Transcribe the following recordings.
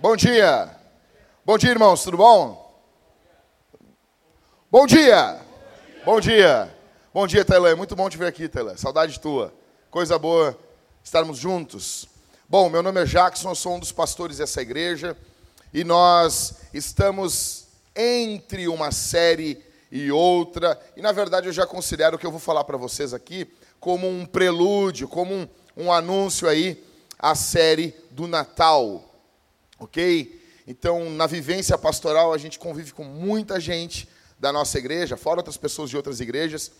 Bom dia. Bom dia. Irmãos, tudo bom? Bom dia. Bom dia. Bom dia, Tailã. Muito bom te ver aqui, Tailã. Saudade tua. Coisa boa estarmos juntos. Bom, meu nome é Jackson, eu sou um dos pastores dessa igreja e nós estamos entre uma série e outra, e na verdade eu já considero o que eu vou falar para vocês aqui como um prelúdio, como um, um anúncio aí à série do Natal, ok? Então, na vivência pastoral, a gente convive com muita gente da nossa igreja, fora outras pessoas de outras igrejas,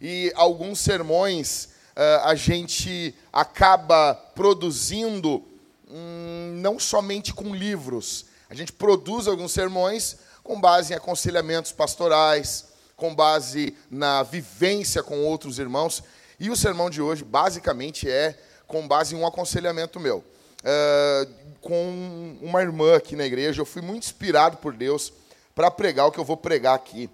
e alguns sermões uh, a gente acaba produzindo hum, não somente com livros, a gente produz alguns sermões com base em aconselhamentos pastorais, com base na vivência com outros irmãos. E o sermão de hoje, basicamente, é com base em um aconselhamento meu. Uh, com uma irmã aqui na igreja, eu fui muito inspirado por Deus para pregar o que eu vou pregar aqui.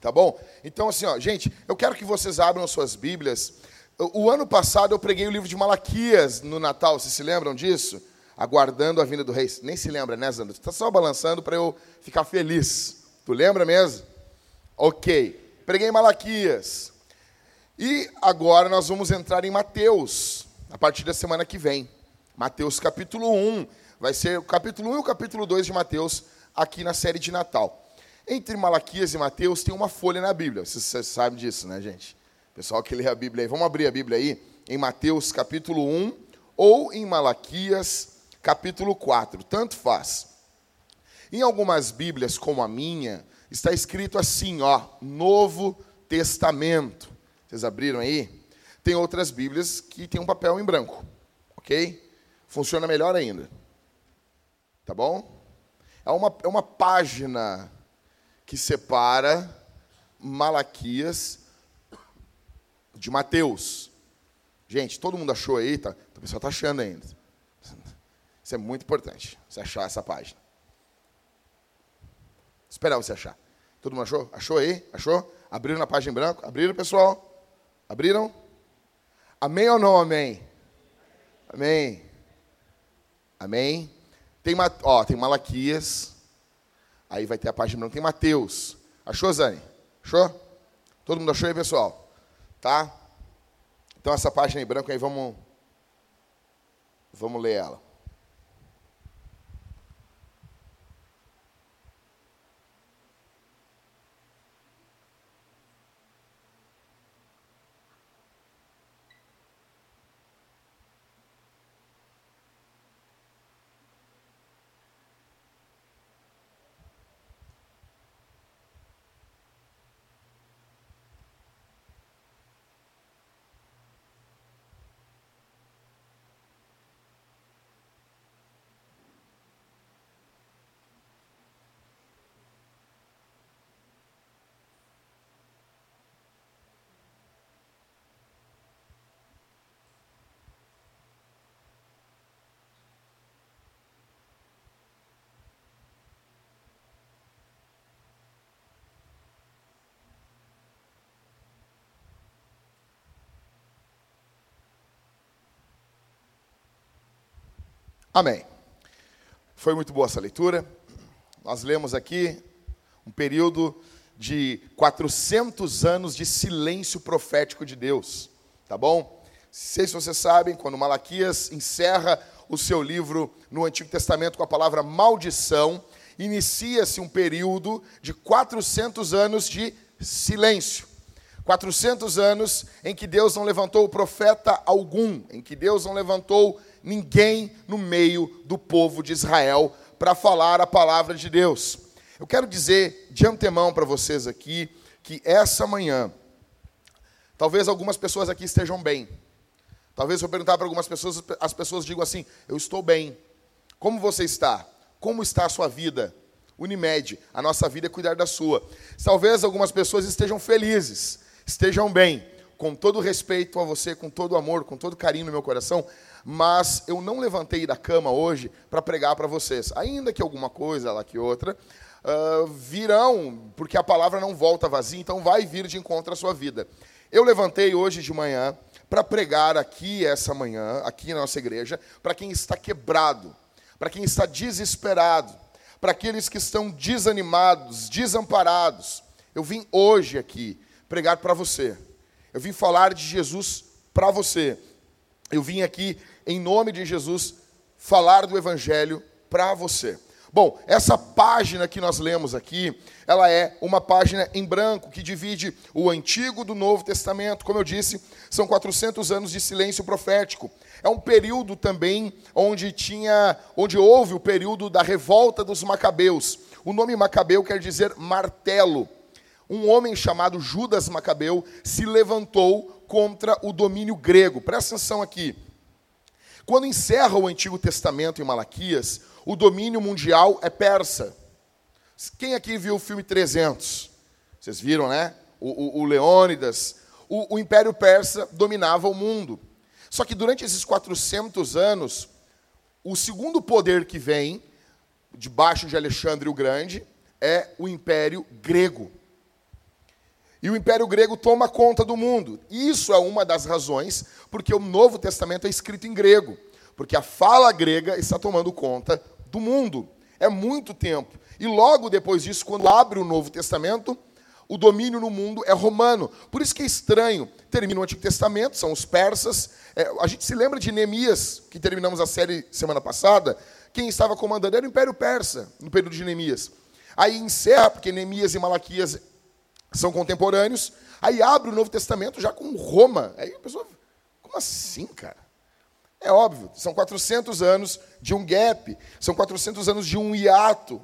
Tá bom? Então, assim, ó, gente, eu quero que vocês abram suas Bíblias. O ano passado eu preguei o livro de Malaquias no Natal, vocês se lembram disso? aguardando a vinda do rei. Nem se lembra, né, Zandro? Está só balançando para eu ficar feliz. Tu lembra mesmo? Ok. Preguei Malaquias. E agora nós vamos entrar em Mateus, a partir da semana que vem. Mateus capítulo 1. Vai ser o capítulo 1 e o capítulo 2 de Mateus aqui na série de Natal. Entre Malaquias e Mateus tem uma folha na Bíblia. Vocês, sabem disso, né, gente? Pessoal que lê a Bíblia aí. Vamos abrir a Bíblia aí em Mateus capítulo 1 ou em Malaquias capítulo 4, tanto faz. Em algumas Bíblias, como a minha, está escrito assim, ó, Novo Testamento. Vocês abriram aí? Tem outras Bíblias que tem um papel em branco, ok? Funciona melhor ainda. Tá bom? É uma, é uma página que separa Malaquias de Mateus. Gente, todo mundo achou aí? Tá? O pessoal está achando ainda. Isso é muito importante, você achar essa página. Esperar você achar. Todo mundo achou? Achou aí? Achou? Abriram na página em branco? Abriram, pessoal? Abriram? Amém ou não amém? Amém. Amém. Tem, ó, tem Malaquias. Aí vai ter a página em branco. Tem Mateus. Achou, Zane? Achou? Todo mundo achou aí, pessoal? Tá? Então essa página em branco aí, vamos, vamos ler ela. Amém. Foi muito boa essa leitura. Nós lemos aqui um período de 400 anos de silêncio profético de Deus, tá bom? Sei se vocês sabem, quando Malaquias encerra o seu livro no Antigo Testamento com a palavra maldição, inicia-se um período de 400 anos de silêncio. 400 anos em que Deus não levantou profeta algum, em que Deus não levantou ninguém no meio do povo de Israel para falar a palavra de Deus. Eu quero dizer de antemão para vocês aqui que essa manhã, talvez algumas pessoas aqui estejam bem. Talvez eu perguntar para algumas pessoas, as pessoas digam assim: Eu estou bem. Como você está? Como está a sua vida? Unimed, a nossa vida é cuidar da sua. Talvez algumas pessoas estejam felizes, estejam bem, com todo respeito a você, com todo amor, com todo carinho no meu coração, mas eu não levantei da cama hoje para pregar para vocês. Ainda que alguma coisa lá que outra, uh, virão, porque a palavra não volta vazia, então vai vir de encontro à sua vida. Eu levantei hoje de manhã para pregar aqui essa manhã, aqui na nossa igreja, para quem está quebrado, para quem está desesperado, para aqueles que estão desanimados, desamparados. Eu vim hoje aqui pregar para você. Eu vim falar de Jesus para você. Eu vim aqui, em nome de Jesus, falar do Evangelho para você. Bom, essa página que nós lemos aqui, ela é uma página em branco que divide o Antigo do Novo Testamento. Como eu disse, são 400 anos de silêncio profético. É um período também onde tinha, onde houve o período da revolta dos macabeus. O nome Macabeu quer dizer martelo. Um homem chamado Judas Macabeu se levantou contra o domínio grego. Presta atenção aqui. Quando encerra o Antigo Testamento em Malaquias, o domínio mundial é persa. Quem aqui viu o filme 300? Vocês viram, né? O, o, o Leônidas. O, o Império Persa dominava o mundo. Só que durante esses 400 anos, o segundo poder que vem, debaixo de Alexandre o Grande, é o Império Grego. E o Império Grego toma conta do mundo. Isso é uma das razões porque o Novo Testamento é escrito em grego. Porque a fala grega está tomando conta do mundo. É muito tempo. E logo depois disso, quando abre o Novo Testamento, o domínio no mundo é romano. Por isso que é estranho. Termina o Antigo Testamento, são os persas. É, a gente se lembra de Neemias, que terminamos a série semana passada. Quem estava comandando era o Império Persa, no período de Neemias. Aí encerra, porque Neemias e Malaquias são contemporâneos. Aí abre o Novo Testamento já com Roma. Aí a pessoa, como assim, cara? É óbvio, são 400 anos de um gap, são 400 anos de um hiato.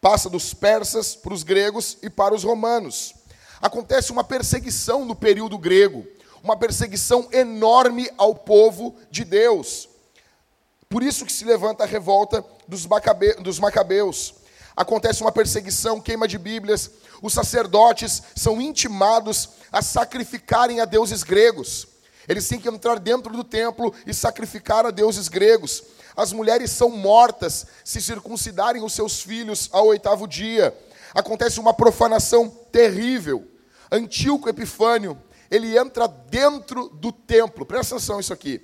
Passa dos persas para os gregos e para os romanos. Acontece uma perseguição no período grego, uma perseguição enorme ao povo de Deus. Por isso que se levanta a revolta dos, macabe, dos macabeus. Acontece uma perseguição, queima de Bíblias. Os sacerdotes são intimados a sacrificarem a deuses gregos. Eles têm que entrar dentro do templo e sacrificar a deuses gregos. As mulheres são mortas se circuncidarem os seus filhos ao oitavo dia. Acontece uma profanação terrível. Antíoco Epifânio, ele entra dentro do templo. Presta atenção isso aqui.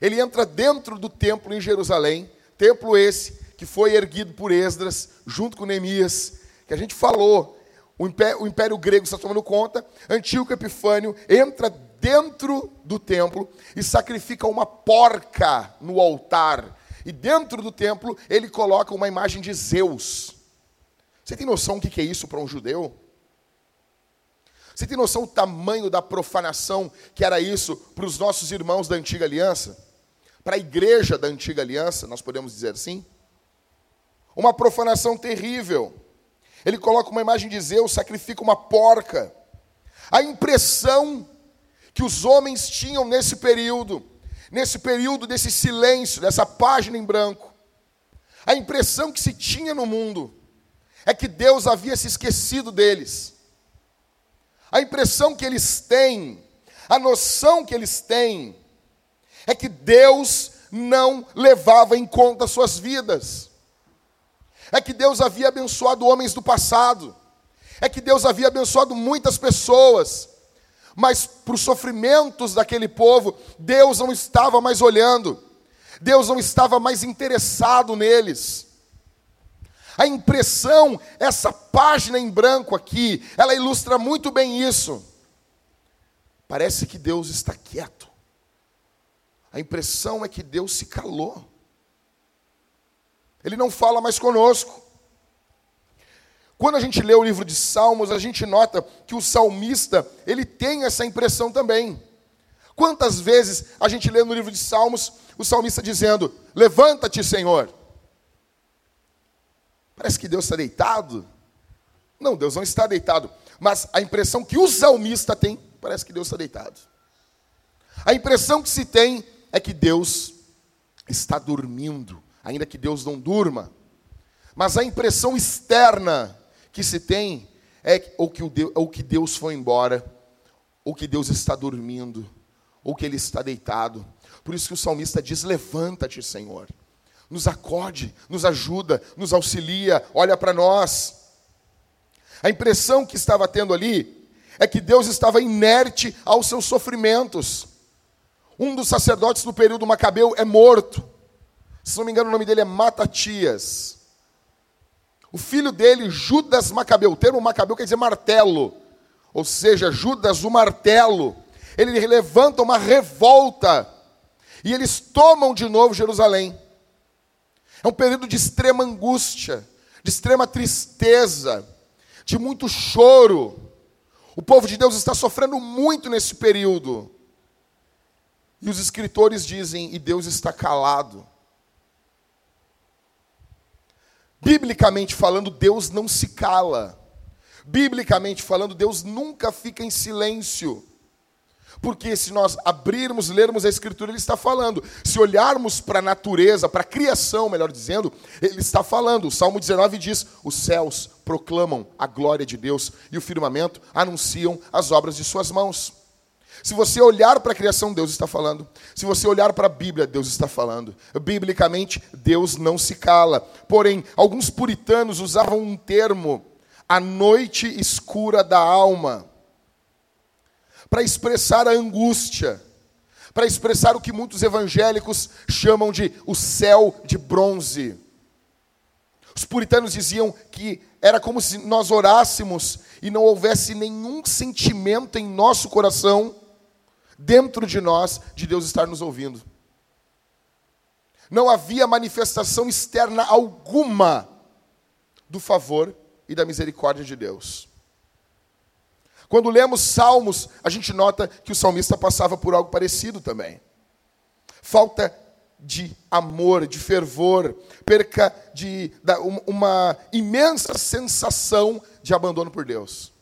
Ele entra dentro do templo em Jerusalém, templo esse que foi erguido por Esdras junto com Neemias, que a gente falou. O império, o império grego está tomando conta. Antíoco Epifânio entra dentro do templo e sacrifica uma porca no altar. E dentro do templo ele coloca uma imagem de Zeus. Você tem noção do que é isso para um judeu? Você tem noção do tamanho da profanação que era isso para os nossos irmãos da antiga aliança? Para a igreja da antiga aliança, nós podemos dizer assim? Uma profanação terrível. Ele coloca uma imagem de Zeus, sacrifica uma porca. A impressão que os homens tinham nesse período, nesse período desse silêncio, dessa página em branco. A impressão que se tinha no mundo é que Deus havia se esquecido deles. A impressão que eles têm, a noção que eles têm, é que Deus não levava em conta suas vidas. É que Deus havia abençoado homens do passado. É que Deus havia abençoado muitas pessoas mas para os sofrimentos daquele povo, Deus não estava mais olhando, Deus não estava mais interessado neles. A impressão, essa página em branco aqui, ela ilustra muito bem isso. Parece que Deus está quieto. A impressão é que Deus se calou. Ele não fala mais conosco. Quando a gente lê o livro de Salmos, a gente nota que o salmista, ele tem essa impressão também. Quantas vezes a gente lê no livro de Salmos o salmista dizendo: Levanta-te, Senhor. Parece que Deus está deitado. Não, Deus não está deitado. Mas a impressão que o salmista tem, parece que Deus está deitado. A impressão que se tem é que Deus está dormindo, ainda que Deus não durma. Mas a impressão externa que se tem é ou que, o Deus, ou que Deus foi embora, ou que Deus está dormindo, ou que Ele está deitado. Por isso que o salmista diz: Levanta-te, Senhor, nos acode, nos ajuda, nos auxilia, olha para nós. A impressão que estava tendo ali é que Deus estava inerte aos seus sofrimentos. Um dos sacerdotes do período macabeu é morto. Se não me engano, o nome dele é Matatias. O filho dele, Judas Macabeu, o termo Macabeu quer dizer martelo, ou seja, Judas o martelo. Ele levanta uma revolta e eles tomam de novo Jerusalém. É um período de extrema angústia, de extrema tristeza, de muito choro. O povo de Deus está sofrendo muito nesse período. E os escritores dizem, e Deus está calado. Biblicamente falando, Deus não se cala. Biblicamente falando, Deus nunca fica em silêncio. Porque se nós abrirmos, lermos a Escritura, Ele está falando. Se olharmos para a natureza, para a criação, melhor dizendo, Ele está falando. O Salmo 19 diz: Os céus proclamam a glória de Deus e o firmamento anunciam as obras de Suas mãos. Se você olhar para a criação, Deus está falando. Se você olhar para a Bíblia, Deus está falando. Biblicamente, Deus não se cala. Porém, alguns puritanos usavam um termo, a noite escura da alma, para expressar a angústia, para expressar o que muitos evangélicos chamam de o céu de bronze. Os puritanos diziam que era como se nós orássemos e não houvesse nenhum sentimento em nosso coração dentro de nós de Deus estar nos ouvindo. Não havia manifestação externa alguma do favor e da misericórdia de Deus. Quando lemos Salmos, a gente nota que o salmista passava por algo parecido também. Falta de amor, de fervor, perca de uma imensa sensação de abandono por Deus.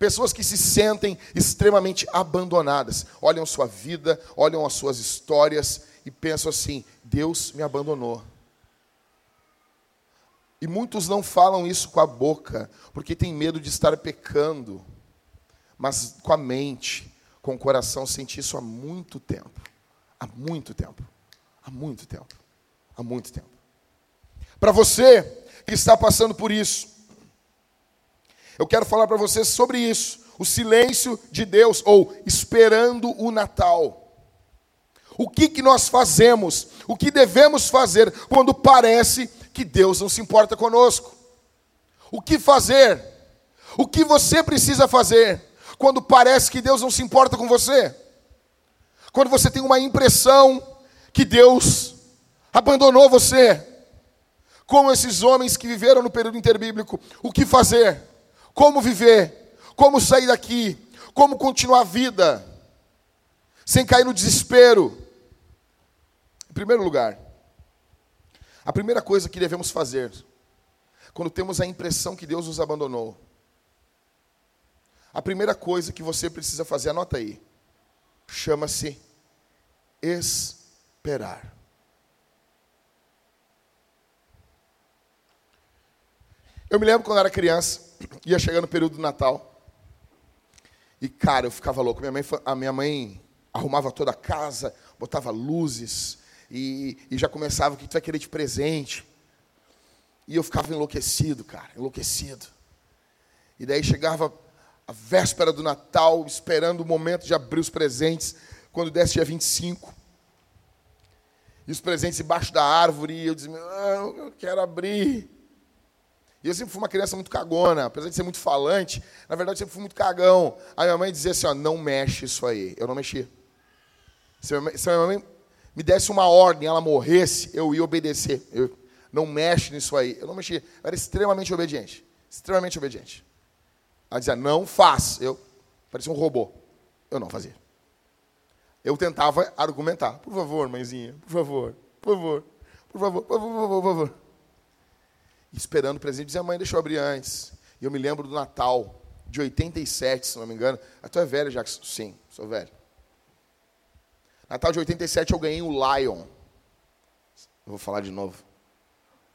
Pessoas que se sentem extremamente abandonadas, olham sua vida, olham as suas histórias e pensam assim: Deus me abandonou. E muitos não falam isso com a boca, porque tem medo de estar pecando, mas com a mente, com o coração, sente isso há muito tempo. Há muito tempo. Há muito tempo. Há muito tempo. Para você que está passando por isso, eu quero falar para vocês sobre isso. O silêncio de Deus, ou esperando o Natal. O que, que nós fazemos? O que devemos fazer quando parece que Deus não se importa conosco? O que fazer? O que você precisa fazer quando parece que Deus não se importa com você? Quando você tem uma impressão que Deus abandonou você? Como esses homens que viveram no período interbíblico, o que fazer? Como viver, como sair daqui, como continuar a vida, sem cair no desespero. Em primeiro lugar, a primeira coisa que devemos fazer, quando temos a impressão que Deus nos abandonou, a primeira coisa que você precisa fazer, anota aí, chama-se esperar. Eu me lembro quando era criança, ia chegando o período do Natal. E, cara, eu ficava louco. Minha mãe, a minha mãe arrumava toda a casa, botava luzes, e, e já começava o que tu vai querer de presente. E eu ficava enlouquecido, cara, enlouquecido. E daí chegava a véspera do Natal, esperando o momento de abrir os presentes, quando desse dia 25. E os presentes embaixo da árvore, e eu dizia, ah, eu quero abrir. E eu sempre fui uma criança muito cagona, apesar de ser muito falante, na verdade eu sempre fui muito cagão. Aí minha mãe dizia assim, ó, não mexe isso aí. Eu não mexia. Se minha minha mãe me desse uma ordem, ela morresse, eu ia obedecer. Eu, não mexe nisso aí. Eu não mexia. Eu era extremamente obediente. Extremamente obediente. Ela dizia, não faz. Eu parecia um robô. Eu não fazia. Eu tentava argumentar. Por favor, mãezinha, por favor, por favor, por favor, por favor, por favor. Por favor esperando o presente. Dizia, mãe, deixa eu abrir antes. E eu me lembro do Natal, de 87, se não me engano. Ah, tu é velho, Jackson? Sim, sou velho. Natal de 87 eu ganhei o Lion. Eu vou falar de novo.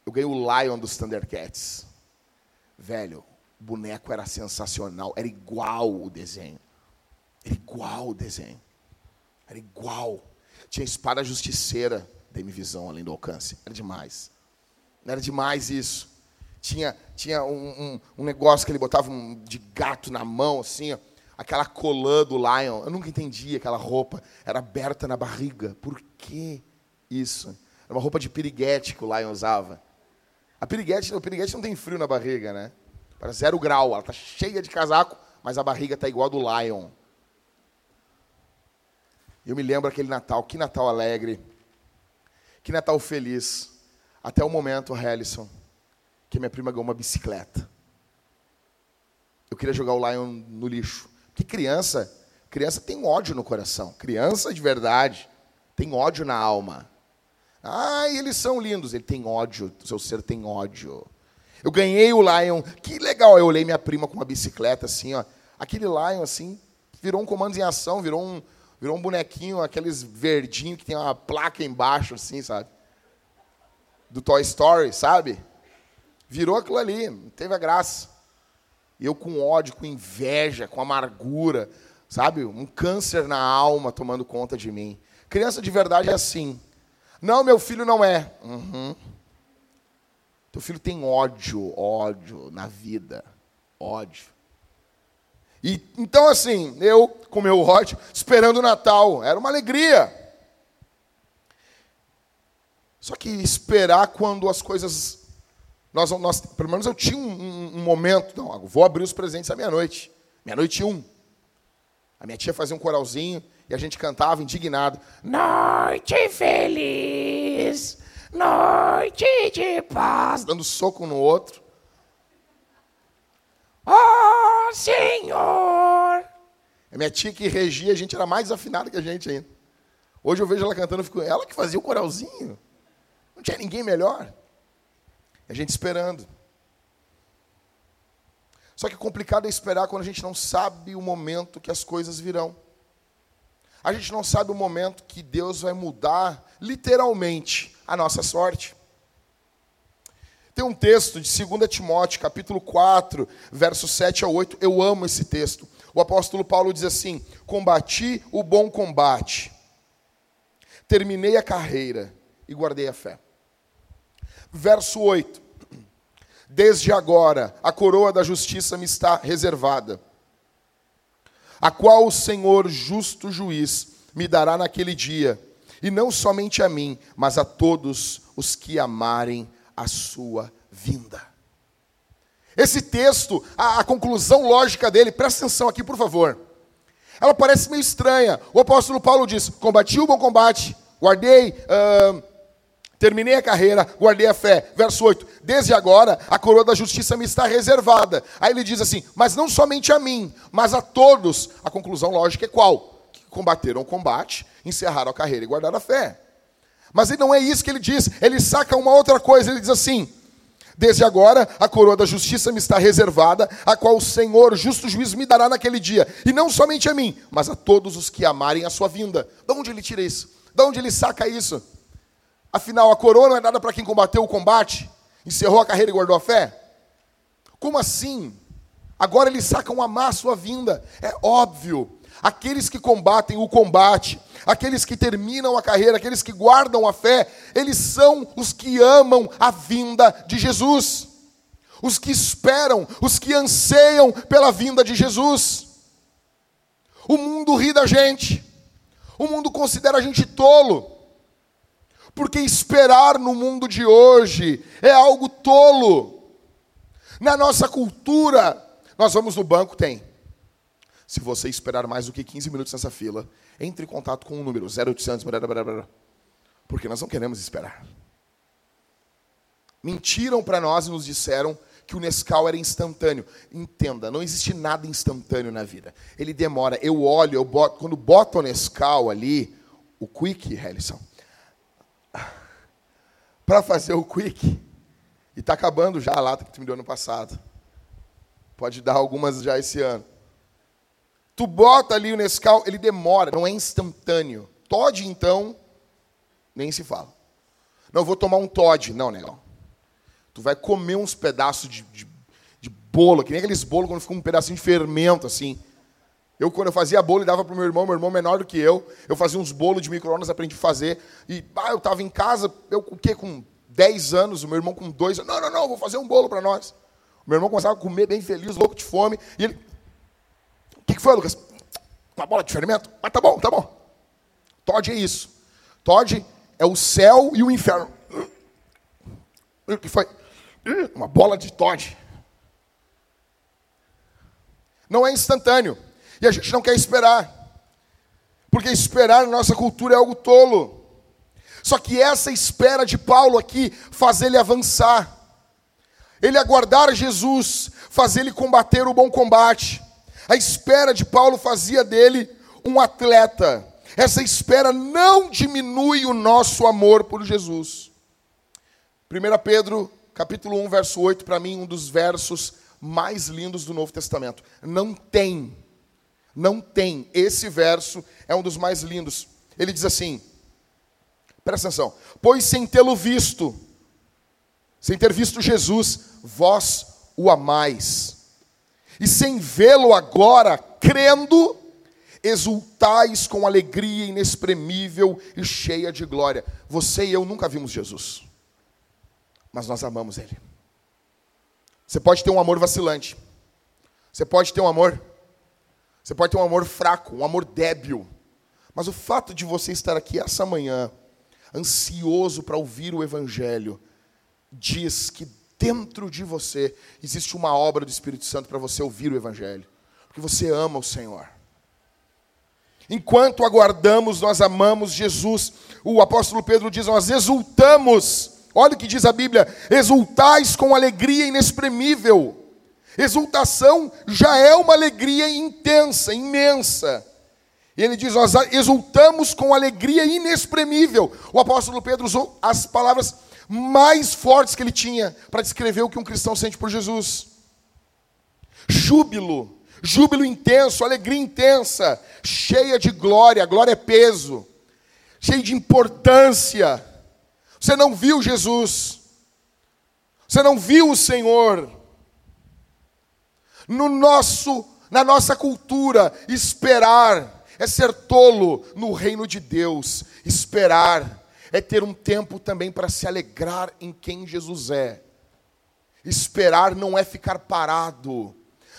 Eu ganhei o Lion dos Thundercats. Velho, o boneco era sensacional. Era igual o desenho. Era igual o desenho. Era igual. Tinha espada justiceira, dei-me visão além do alcance. Era demais. Era demais isso. Tinha, tinha um, um, um negócio que ele botava um, de gato na mão, assim, ó, aquela colã do Lion. Eu nunca entendi aquela roupa. Era aberta na barriga. Por que isso? Era uma roupa de piriguete que o Lion usava. A piriguete, o piriguete não tem frio na barriga, né? Para zero grau. Ela está cheia de casaco, mas a barriga está igual a do Lion. Eu me lembro aquele Natal, que Natal alegre, que Natal feliz. Até o momento, Harrison, que minha prima ganhou uma bicicleta. Eu queria jogar o Lion no lixo. Que criança, criança tem ódio no coração. Criança de verdade tem ódio na alma. Ah, eles são lindos. Ele tem ódio, seu ser tem ódio. Eu ganhei o Lion, que legal. Eu olhei minha prima com uma bicicleta assim, ó. Aquele Lion assim, virou um comando em ação, virou um, Virou um bonequinho, aqueles verdinhos que tem uma placa embaixo, assim, sabe? Do Toy Story, sabe? Virou aquilo ali, teve a graça. Eu com ódio, com inveja, com amargura, sabe? Um câncer na alma tomando conta de mim. Criança de verdade é assim. Não, meu filho não é. Uhum. Teu filho tem ódio, ódio na vida. Ódio. E, então, assim, eu com meu ódio, esperando o Natal, era uma alegria. Só que esperar quando as coisas. Nós, nós, pelo menos eu tinha um, um, um momento, não, vou abrir os presentes à meia-noite. Meia-noite um. A minha tia fazia um coralzinho e a gente cantava indignado. Noite feliz, noite de paz. Dando soco um no outro. Oh, Senhor! A minha tia que regia, a gente era mais afinado que a gente ainda. Hoje eu vejo ela cantando, fico, ela que fazia o coralzinho. Tinha ninguém melhor. A gente esperando. Só que complicado é esperar quando a gente não sabe o momento que as coisas virão. A gente não sabe o momento que Deus vai mudar, literalmente, a nossa sorte. Tem um texto de 2 Timóteo, capítulo 4, versos 7 a 8. Eu amo esse texto. O apóstolo Paulo diz assim: Combati o bom combate, terminei a carreira e guardei a fé. Verso 8: Desde agora a coroa da justiça me está reservada, a qual o Senhor, justo juiz, me dará naquele dia, e não somente a mim, mas a todos os que amarem a sua vinda. Esse texto, a, a, conclusão lógica dele, presta atenção aqui, por favor. Ela parece meio estranha. O apóstolo Paulo diz: Combati o bom combate, guardei, uh, terminei a carreira, guardei a fé. Verso 8: Desde agora a coroa da justiça me está reservada. Aí ele diz assim: Mas não somente a mim, mas a todos. A conclusão lógica é qual? Que combateram o combate, encerraram a carreira e guardaram a fé. Mas não é isso que ele diz, ele saca uma outra coisa, ele diz assim: Desde agora a coroa da justiça me está reservada, a qual o Senhor, justo juiz, me dará naquele dia, e não somente a mim, mas a todos os que amarem a sua vinda. De onde ele tira isso? De onde ele saca isso? Afinal, a coroa não é nada para quem combateu o combate, encerrou a carreira e guardou a fé? Como assim? Agora eles sacam a sua vinda. É óbvio. Aqueles que combatem o combate, aqueles que terminam a carreira, aqueles que guardam a fé, eles são os que amam a vinda de Jesus, os que esperam, os que anseiam pela vinda de Jesus. O mundo ri da gente, o mundo considera a gente tolo, porque esperar no mundo de hoje é algo tolo. Na nossa cultura, nós vamos no banco, tem. Se você esperar mais do que 15 minutos nessa fila, entre em contato com o número 0800, blá, blá, blá, porque nós não queremos esperar. Mentiram para nós e nos disseram que o Nescau era instantâneo. Entenda, não existe nada instantâneo na vida. Ele demora. Eu olho, eu boto, quando boto o Nescau ali, o Quick, Helison, para fazer o Quick, e está acabando já a lata que tu me deu ano passado. Pode dar algumas já esse ano. Tu bota ali o Nescau, ele demora, não é instantâneo. Todd, então, nem se fala. Não, vou tomar um Todd. Não, negão. Tu vai comer uns pedaços de, de, de bolo, que nem aqueles bolos quando fica um pedacinho de fermento, assim. Eu, quando eu fazia bolo, e dava para o meu irmão, meu irmão menor do que eu, eu fazia uns bolos de micro-ondas, aprendi a fazer. E ah, eu estava em casa, eu o quê? Com 10 anos, o meu irmão com dois anos. Não, não, não, vou fazer um bolo para nós. O meu irmão começava a comer bem feliz, louco de fome. E ele. O que, que foi, Lucas? Uma bola de fermento? Mas tá bom, tá bom. Todd é isso. Todd é o céu e o inferno. O que foi? Uma bola de Todd. Não é instantâneo. E a gente não quer esperar. Porque esperar na nossa cultura é algo tolo. Só que essa espera de Paulo aqui faz ele avançar. Ele aguardar Jesus, faz ele combater o bom combate. A espera de Paulo fazia dele um atleta. Essa espera não diminui o nosso amor por Jesus. 1 Pedro, capítulo 1, verso 8, para mim um dos versos mais lindos do Novo Testamento. Não tem, não tem. Esse verso é um dos mais lindos. Ele diz assim: Presta atenção. Pois sem tê-lo visto, sem ter visto Jesus, vós o amais. E sem vê-lo agora, crendo, exultais com alegria inexprimível e cheia de glória. Você e eu nunca vimos Jesus, mas nós amamos Ele. Você pode ter um amor vacilante, você pode ter um amor, você pode ter um amor fraco, um amor débil, mas o fato de você estar aqui essa manhã, ansioso para ouvir o Evangelho, diz que dentro de você existe uma obra do Espírito Santo para você ouvir o Evangelho, porque você ama o Senhor. Enquanto aguardamos, nós amamos Jesus. O apóstolo Pedro diz: Nós exultamos. Olha o que diz a Bíblia: exultais com alegria inexprimível. Exultação já é uma alegria intensa, imensa. E ele diz: Nós exultamos com alegria inexprimível. O apóstolo Pedro usou as palavras mais fortes que ele tinha para descrever o que um cristão sente por Jesus: júbilo, júbilo intenso, alegria intensa, cheia de glória, glória é peso, cheia de importância. Você não viu Jesus, você não viu o Senhor. No nosso, na nossa cultura, esperar é ser tolo no reino de Deus. Esperar é ter um tempo também para se alegrar em quem Jesus é. Esperar não é ficar parado.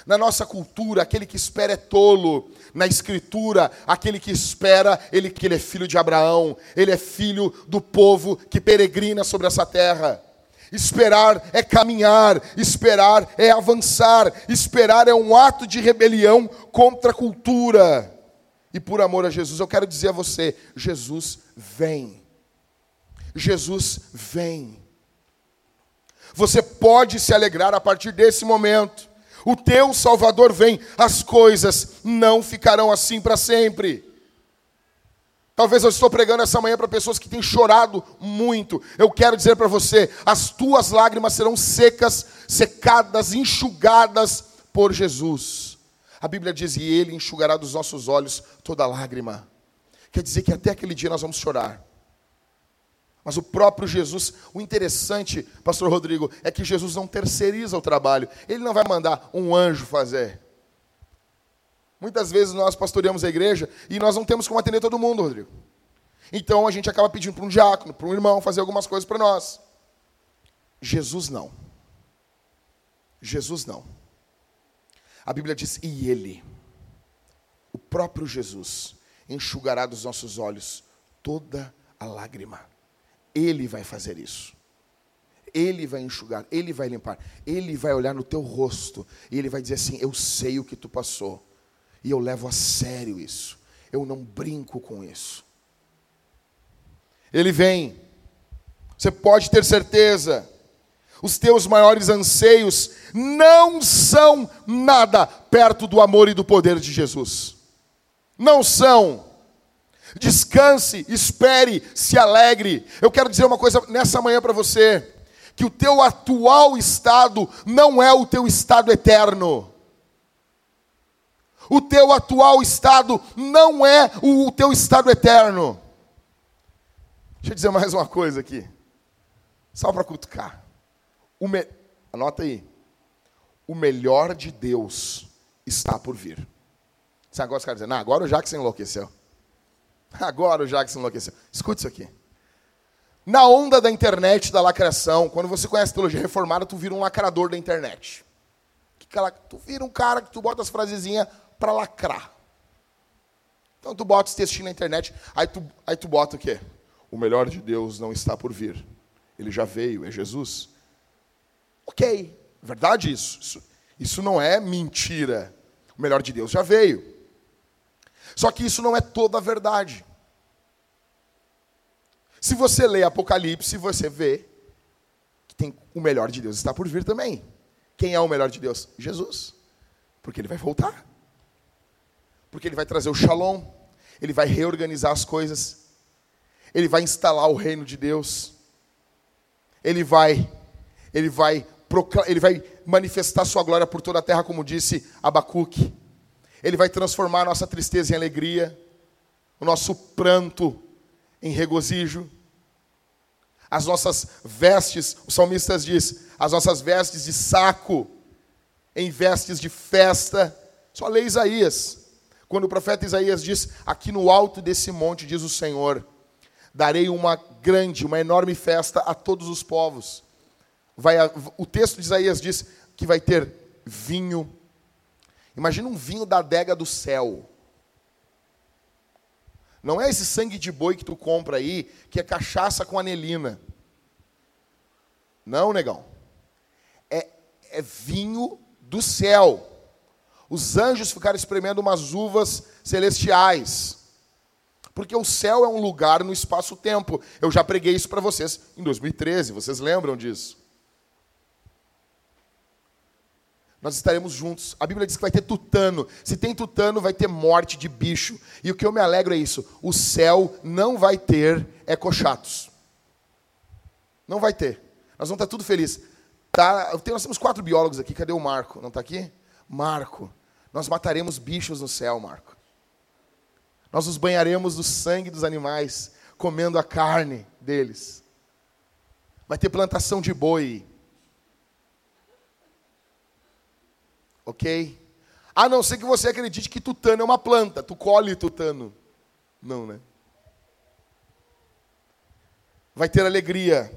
Na nossa cultura, aquele que espera é tolo. Na escritura, aquele que espera, ele que ele é filho de Abraão, ele é filho do povo que peregrina sobre essa terra. Esperar é caminhar, esperar é avançar, esperar é um ato de rebelião contra a cultura e por amor a Jesus, eu quero dizer a você: Jesus vem. Jesus vem. Você pode se alegrar a partir desse momento. O teu Salvador vem, as coisas não ficarão assim para sempre. Talvez eu estou pregando essa manhã para pessoas que têm chorado muito. Eu quero dizer para você, as tuas lágrimas serão secas, secadas, enxugadas por Jesus. A Bíblia diz: E Ele enxugará dos nossos olhos toda lágrima. Quer dizer que até aquele dia nós vamos chorar. Mas o próprio Jesus, o interessante, Pastor Rodrigo, é que Jesus não terceiriza o trabalho. Ele não vai mandar um anjo fazer. Muitas vezes nós pastoreamos a igreja e nós não temos como atender todo mundo, Rodrigo. Então a gente acaba pedindo para um diácono, para um irmão fazer algumas coisas para nós. Jesus não. Jesus não. A Bíblia diz: e Ele, o próprio Jesus, enxugará dos nossos olhos toda a lágrima. Ele vai fazer isso. Ele vai enxugar, Ele vai limpar, Ele vai olhar no teu rosto e Ele vai dizer assim: Eu sei o que tu passou e eu levo a sério isso, eu não brinco com isso. Ele vem, você pode ter certeza, os teus maiores anseios não são nada perto do amor e do poder de Jesus. Não são. Descanse, espere, se alegre. Eu quero dizer uma coisa nessa manhã para você: que o teu atual estado não é o teu estado eterno. O teu atual estado não é o teu estado eterno. Deixa eu dizer mais uma coisa aqui, só para cutucar. Me... Anota aí. O melhor de Deus está por vir. Você agora os não, agora o Jackson enlouqueceu. Agora o Jackson enlouqueceu. Escute isso aqui. Na onda da internet, da lacração, quando você conhece teologia reformada, tu vira um lacrador da internet. Tu vira um cara que tu bota as frasezinhas para lacrar. Então tu bota os textinhos na internet, aí tu, aí tu bota o quê? O melhor de Deus não está por vir. Ele já veio, é Jesus. Ok, verdade isso. Isso, isso não é mentira. O melhor de Deus já veio. Só que isso não é toda a verdade. Se você lê Apocalipse, você vê que tem o melhor de Deus está por vir também. Quem é o melhor de Deus? Jesus. Porque ele vai voltar. Porque ele vai trazer o shalom. Ele vai reorganizar as coisas. Ele vai instalar o reino de Deus. Ele vai ele vai ele vai manifestar sua glória por toda a terra, como disse Abacuque. Ele vai transformar a nossa tristeza em alegria, o nosso pranto em regozijo as nossas vestes, o salmista diz, as nossas vestes de saco em vestes de festa. Só lê Isaías. Quando o profeta Isaías diz: Aqui no alto desse monte, diz o Senhor, darei uma grande, uma enorme festa a todos os povos. Vai, o texto de Isaías diz que vai ter vinho. Imagina um vinho da adega do céu. Não é esse sangue de boi que tu compra aí, que é cachaça com anelina. Não, negão. É, é vinho do céu. Os anjos ficaram espremendo umas uvas celestiais. Porque o céu é um lugar no espaço-tempo. Eu já preguei isso para vocês em 2013, vocês lembram disso? nós estaremos juntos. A Bíblia diz que vai ter tutano. Se tem tutano, vai ter morte de bicho. E o que eu me alegro é isso: o céu não vai ter ecochatos. Não vai ter. Nós vamos estar tudo felizes. Tá, nós temos quatro biólogos aqui. Cadê o Marco? Não está aqui? Marco, nós mataremos bichos no céu, Marco. Nós nos banharemos do sangue dos animais, comendo a carne deles. Vai ter plantação de boi. Ok? A não ser que você acredite que tutano é uma planta. Tu colhe tutano. Não, né? Vai ter alegria.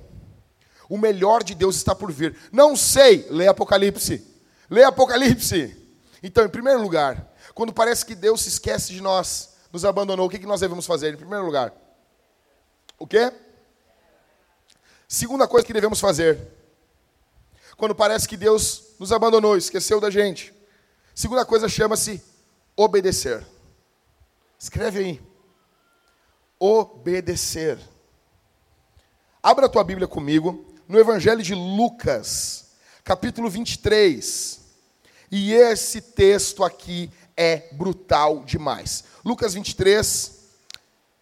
O melhor de Deus está por vir. Não sei. Lê Apocalipse. Lê Apocalipse. Então, em primeiro lugar, quando parece que Deus se esquece de nós, nos abandonou, o que nós devemos fazer? Em primeiro lugar, o quê? Segunda coisa que devemos fazer, quando parece que Deus nos abandonou, esqueceu da gente. Segunda coisa chama-se obedecer. Escreve aí. Obedecer. Abra a tua Bíblia comigo no Evangelho de Lucas, capítulo 23. E esse texto aqui é brutal demais. Lucas 23,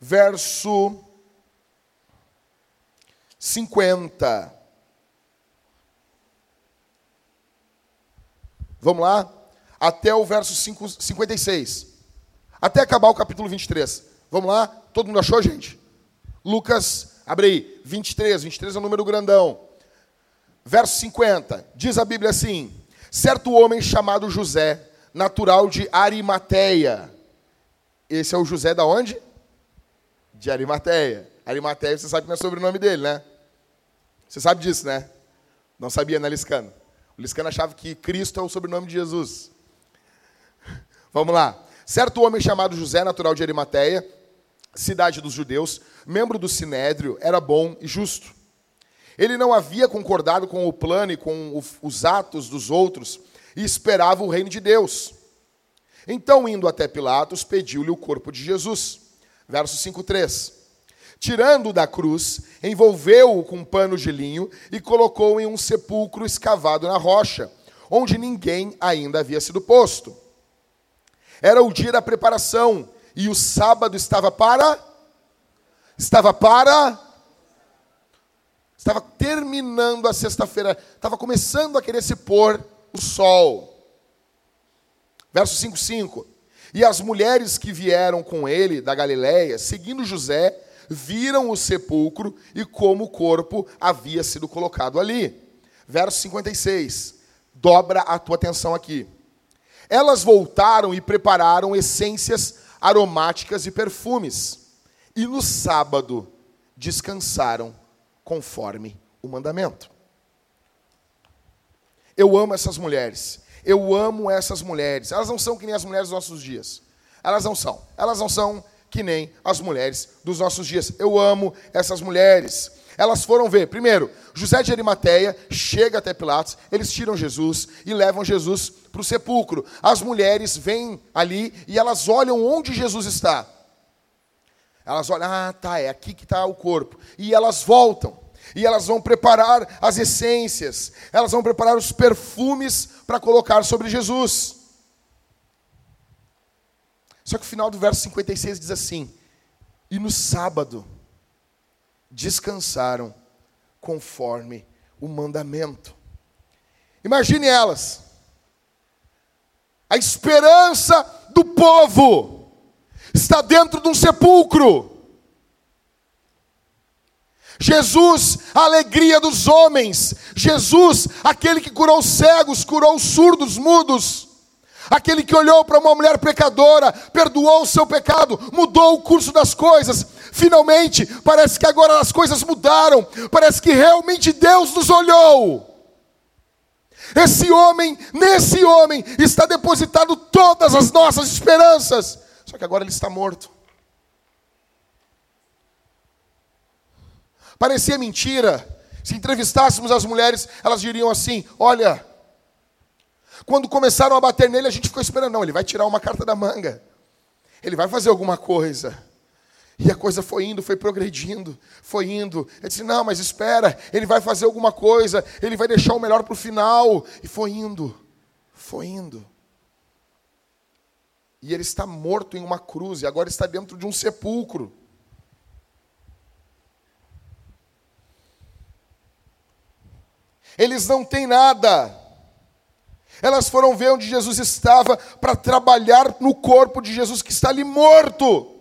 verso 50. Vamos lá? Até o verso 5, 56. Até acabar o capítulo 23. Vamos lá? Todo mundo achou, gente? Lucas, abre aí, 23. 23 é o número grandão. Verso 50. Diz a Bíblia assim: Certo homem chamado José, natural de Arimateia. Esse é o José da onde? De Arimateia. Arimateia, você sabe que não é sobrenome dele, né? Você sabe disso, né? Não sabia, né, Liscano? O Liscano achava que Cristo é o sobrenome de Jesus. Vamos lá. Certo homem chamado José, natural de Arimateia, cidade dos judeus, membro do sinédrio, era bom e justo. Ele não havia concordado com o plano e com os atos dos outros e esperava o reino de Deus. Então, indo até Pilatos, pediu-lhe o corpo de Jesus. Verso 5:3. Tirando-o da cruz, envolveu-o com um pano de linho e colocou-o em um sepulcro escavado na rocha, onde ninguém ainda havia sido posto. Era o dia da preparação e o sábado estava para estava para estava terminando a sexta-feira, estava começando a querer se pôr o sol. Verso 5:5. E as mulheres que vieram com ele da Galiléia, seguindo José, viram o sepulcro e como o corpo havia sido colocado ali. Verso 56. Dobra a tua atenção aqui. Elas voltaram e prepararam essências aromáticas e perfumes. E no sábado descansaram conforme o mandamento. Eu amo essas mulheres. Eu amo essas mulheres. Elas não são que nem as mulheres dos nossos dias. Elas não são. Elas não são que nem as mulheres dos nossos dias. Eu amo essas mulheres. Elas foram ver, primeiro, José de Arimateia chega até Pilatos, eles tiram Jesus e levam Jesus para o sepulcro. As mulheres vêm ali e elas olham onde Jesus está. Elas olham, ah, tá, é aqui que está o corpo. E elas voltam. E elas vão preparar as essências, elas vão preparar os perfumes para colocar sobre Jesus. Só que o final do verso 56 diz assim: E no sábado descansaram conforme o mandamento. Imagine elas, a esperança do povo está dentro de um sepulcro. Jesus, a alegria dos homens. Jesus, aquele que curou cegos, curou surdos, mudos. Aquele que olhou para uma mulher pecadora, perdoou o seu pecado, mudou o curso das coisas. Finalmente, parece que agora as coisas mudaram. Parece que realmente Deus nos olhou. Esse homem, nesse homem, está depositado todas as nossas esperanças. Só que agora ele está morto. Parecia mentira. Se entrevistássemos as mulheres, elas diriam assim: Olha, quando começaram a bater nele, a gente ficou esperando. Não, ele vai tirar uma carta da manga. Ele vai fazer alguma coisa. E a coisa foi indo, foi progredindo, foi indo. Ele disse: Não, mas espera, ele vai fazer alguma coisa, ele vai deixar o melhor para o final. E foi indo, foi indo. E ele está morto em uma cruz, e agora está dentro de um sepulcro. Eles não têm nada. Elas foram ver onde Jesus estava para trabalhar no corpo de Jesus que está ali morto.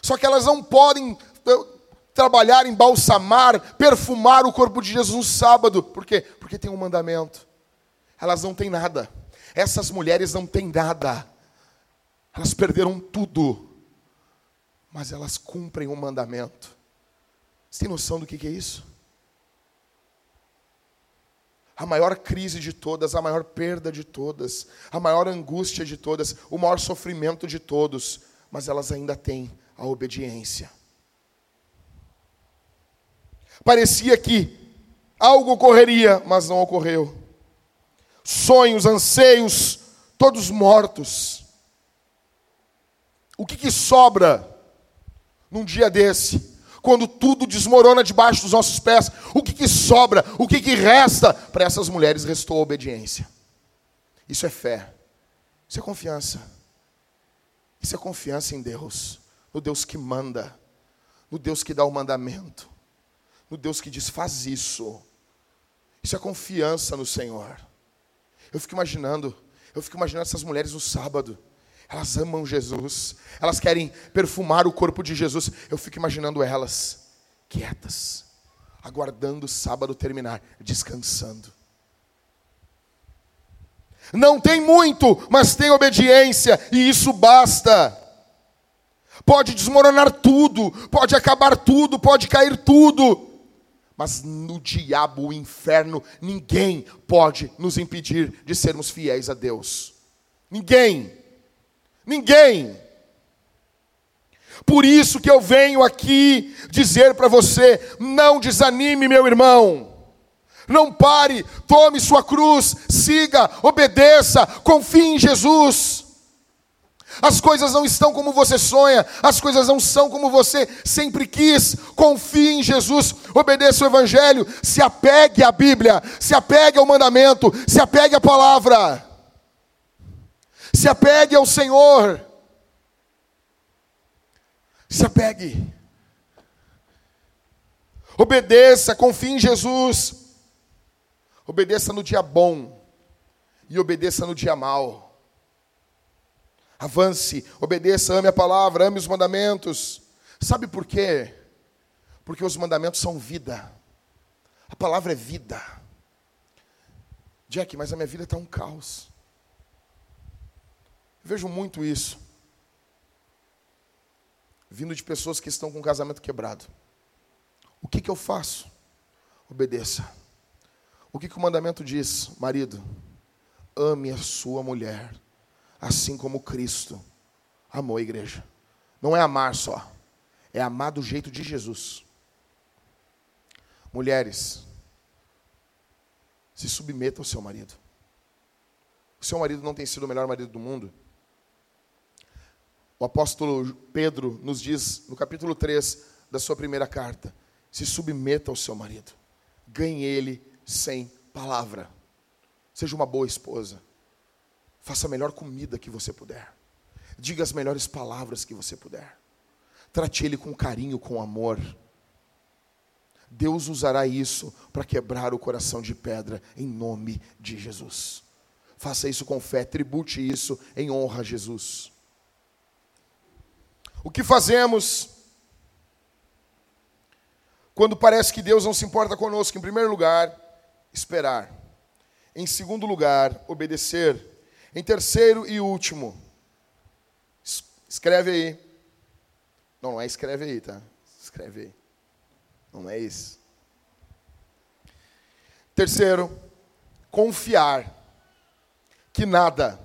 Só que elas não podem eh, trabalhar, embalsamar, perfumar o corpo de Jesus no sábado. Por quê? Porque tem um mandamento. Elas não têm nada. Essas mulheres não têm nada. Elas perderam tudo. Mas elas cumprem o um mandamento. Você tem noção do que é isso? a maior crise de todas, a maior perda de todas, a maior angústia de todas, o maior sofrimento de todos, mas elas ainda têm a obediência. Parecia que algo ocorreria, mas não ocorreu. Sonhos, anseios, todos mortos. O que, que sobra num dia desse? quando tudo desmorona debaixo dos nossos pés, o que, que sobra, o que, que resta? Para essas mulheres restou a obediência. Isso é fé, isso é confiança. Isso é confiança em Deus, no Deus que manda, no Deus que dá o mandamento, no Deus que diz: faz isso. Isso é confiança no Senhor. Eu fico imaginando, eu fico imaginando essas mulheres no sábado elas amam Jesus. Elas querem perfumar o corpo de Jesus. Eu fico imaginando elas quietas, aguardando o sábado terminar, descansando. Não tem muito, mas tem obediência, e isso basta. Pode desmoronar tudo, pode acabar tudo, pode cair tudo, mas no diabo, o inferno, ninguém pode nos impedir de sermos fiéis a Deus. Ninguém. Ninguém. Por isso que eu venho aqui dizer para você: não desanime, meu irmão. Não pare, tome sua cruz, siga, obedeça, confie em Jesus. As coisas não estão como você sonha, as coisas não são como você sempre quis. Confie em Jesus, obedeça o Evangelho, se apegue à Bíblia, se apegue ao mandamento, se apegue à palavra. Se apegue ao Senhor. Se apegue. Obedeça, confie em Jesus. Obedeça no dia bom e obedeça no dia mau. Avance, obedeça, ame a palavra, ame os mandamentos. Sabe por quê? Porque os mandamentos são vida. A palavra é vida. Jack, mas a minha vida está um caos. Vejo muito isso. Vindo de pessoas que estão com o casamento quebrado. O que, que eu faço? Obedeça. O que, que o mandamento diz? Marido, ame a sua mulher, assim como Cristo amou a igreja. Não é amar só, é amar do jeito de Jesus. Mulheres, se submeta ao seu marido. O seu marido não tem sido o melhor marido do mundo? O apóstolo Pedro nos diz, no capítulo 3 da sua primeira carta, se submeta ao seu marido. Ganhe ele sem palavra. Seja uma boa esposa. Faça a melhor comida que você puder. Diga as melhores palavras que você puder. Trate ele com carinho, com amor. Deus usará isso para quebrar o coração de pedra em nome de Jesus. Faça isso com fé, tribute isso em honra a Jesus. O que fazemos quando parece que Deus não se importa conosco? Em primeiro lugar, esperar. Em segundo lugar, obedecer. Em terceiro e último, escreve aí. Não, não é escreve aí, tá? Escreve aí. Não é isso. Terceiro, confiar que nada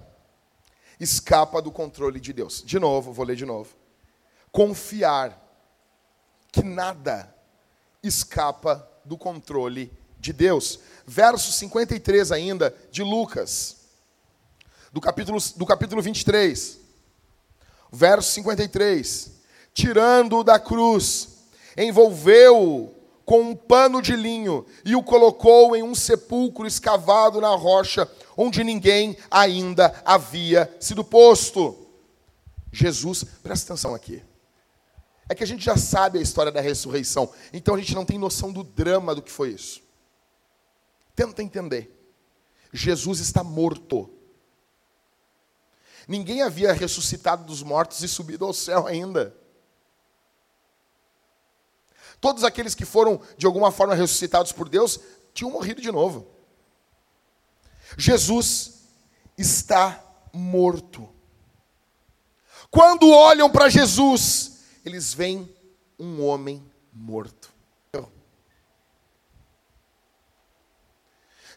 escapa do controle de Deus. De novo, vou ler de novo. Confiar que nada escapa do controle de Deus. Verso 53 ainda de Lucas, do capítulo, do capítulo 23. Verso 53. Tirando-o da cruz, envolveu-o com um pano de linho e o colocou em um sepulcro escavado na rocha, onde ninguém ainda havia sido posto. Jesus, presta atenção aqui. É que a gente já sabe a história da ressurreição, então a gente não tem noção do drama do que foi isso. Tenta entender. Jesus está morto. Ninguém havia ressuscitado dos mortos e subido ao céu ainda. Todos aqueles que foram, de alguma forma, ressuscitados por Deus, tinham morrido de novo. Jesus está morto. Quando olham para Jesus, eles veem um homem morto.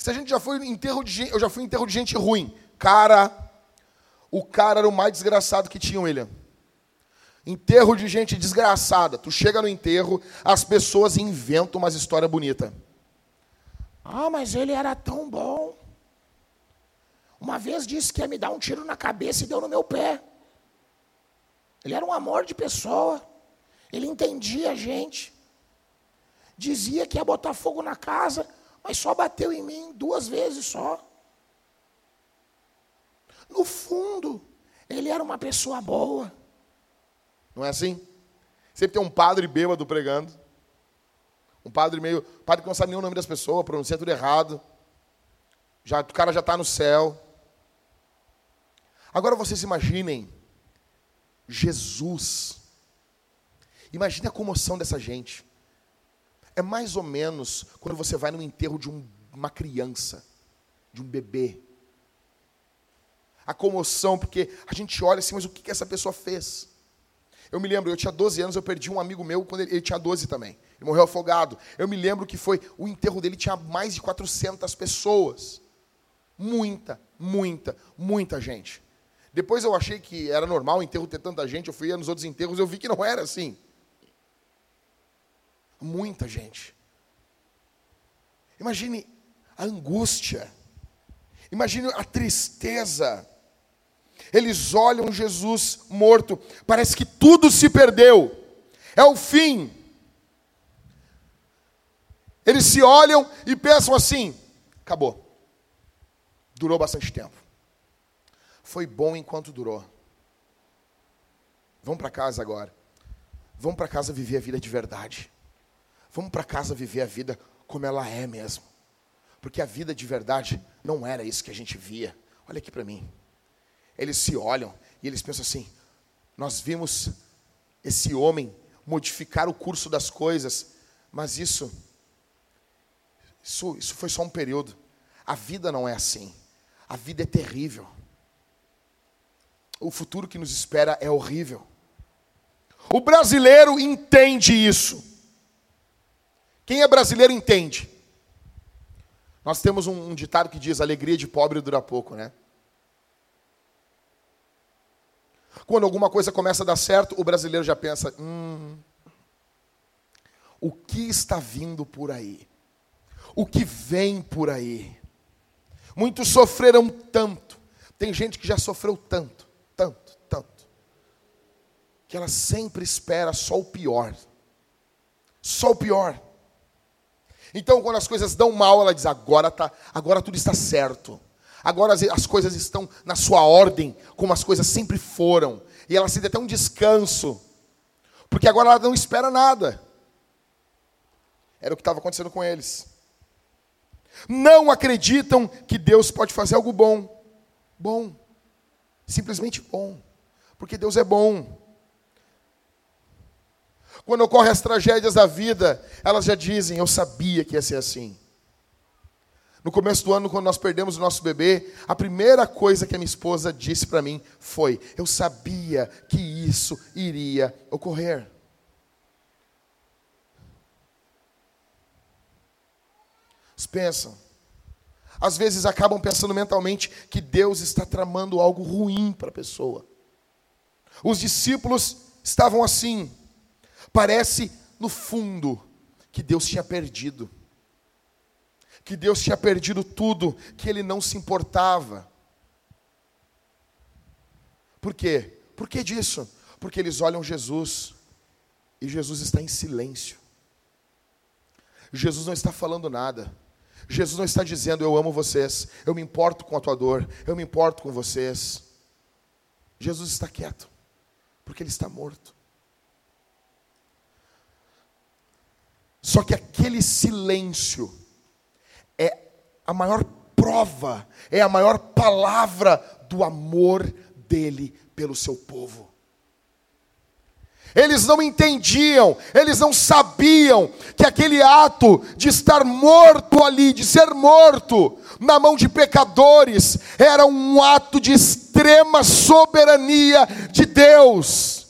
Se a gente já foi enterro de gente, eu já fui enterro de gente ruim. Cara, o cara era o mais desgraçado que tinha, William. Enterro de gente desgraçada. Tu chega no enterro, as pessoas inventam umas histórias bonitas. Ah, mas ele era tão bom. Uma vez disse que ia me dar um tiro na cabeça e deu no meu pé. Ele era um amor de pessoa. Ele entendia a gente. Dizia que ia botar fogo na casa, mas só bateu em mim duas vezes só. No fundo, ele era uma pessoa boa. Não é assim? Sempre tem um padre bêbado pregando. Um padre meio. Padre que não sabe nem o nome das pessoas, pronuncia tudo errado. Já, o cara já está no céu. Agora vocês imaginem Jesus. Imagine a comoção dessa gente. É mais ou menos quando você vai no enterro de um, uma criança, de um bebê. A comoção, porque a gente olha assim, mas o que, que essa pessoa fez? Eu me lembro, eu tinha 12 anos, eu perdi um amigo meu quando ele, ele, tinha 12 também. Ele morreu afogado. Eu me lembro que foi, o enterro dele tinha mais de 400 pessoas. Muita, muita, muita gente. Depois eu achei que era normal o enterro ter tanta gente, eu fui nos outros enterros, eu vi que não era assim. Muita gente. Imagine a angústia. Imagine a tristeza eles olham Jesus morto, parece que tudo se perdeu, é o fim. Eles se olham e pensam assim: acabou. Durou bastante tempo. Foi bom enquanto durou. Vamos para casa agora. Vamos para casa viver a vida de verdade. Vamos para casa viver a vida como ela é mesmo. Porque a vida de verdade não era isso que a gente via. Olha aqui para mim. Eles se olham e eles pensam assim: nós vimos esse homem modificar o curso das coisas, mas isso, isso, isso foi só um período. A vida não é assim. A vida é terrível. O futuro que nos espera é horrível. O brasileiro entende isso. Quem é brasileiro entende. Nós temos um, um ditado que diz: alegria de pobre dura pouco, né? Quando alguma coisa começa a dar certo, o brasileiro já pensa: hum, o que está vindo por aí? O que vem por aí? Muitos sofreram tanto. Tem gente que já sofreu tanto, tanto, tanto, que ela sempre espera só o pior. Só o pior. Então, quando as coisas dão mal, ela diz: agora, tá, agora tudo está certo. Agora as, as coisas estão na sua ordem, como as coisas sempre foram. E ela sente até um descanso. Porque agora ela não espera nada. Era o que estava acontecendo com eles. Não acreditam que Deus pode fazer algo bom. Bom. Simplesmente bom. Porque Deus é bom. Quando ocorrem as tragédias da vida, elas já dizem: Eu sabia que ia ser assim. No começo do ano, quando nós perdemos o nosso bebê, a primeira coisa que a minha esposa disse para mim foi: Eu sabia que isso iria ocorrer. Vocês pensam? Às vezes acabam pensando mentalmente que Deus está tramando algo ruim para a pessoa. Os discípulos estavam assim. Parece, no fundo, que Deus tinha perdido. Que Deus tinha perdido tudo, que Ele não se importava. Por quê? Por que disso? Porque eles olham Jesus e Jesus está em silêncio. Jesus não está falando nada. Jesus não está dizendo, eu amo vocês, eu me importo com a tua dor, eu me importo com vocês. Jesus está quieto, porque ele está morto. Só que aquele silêncio é a maior prova, é a maior palavra do amor dele pelo seu povo. Eles não entendiam, eles não sabiam que aquele ato de estar morto ali, de ser morto na mão de pecadores, era um ato de extrema soberania de Deus.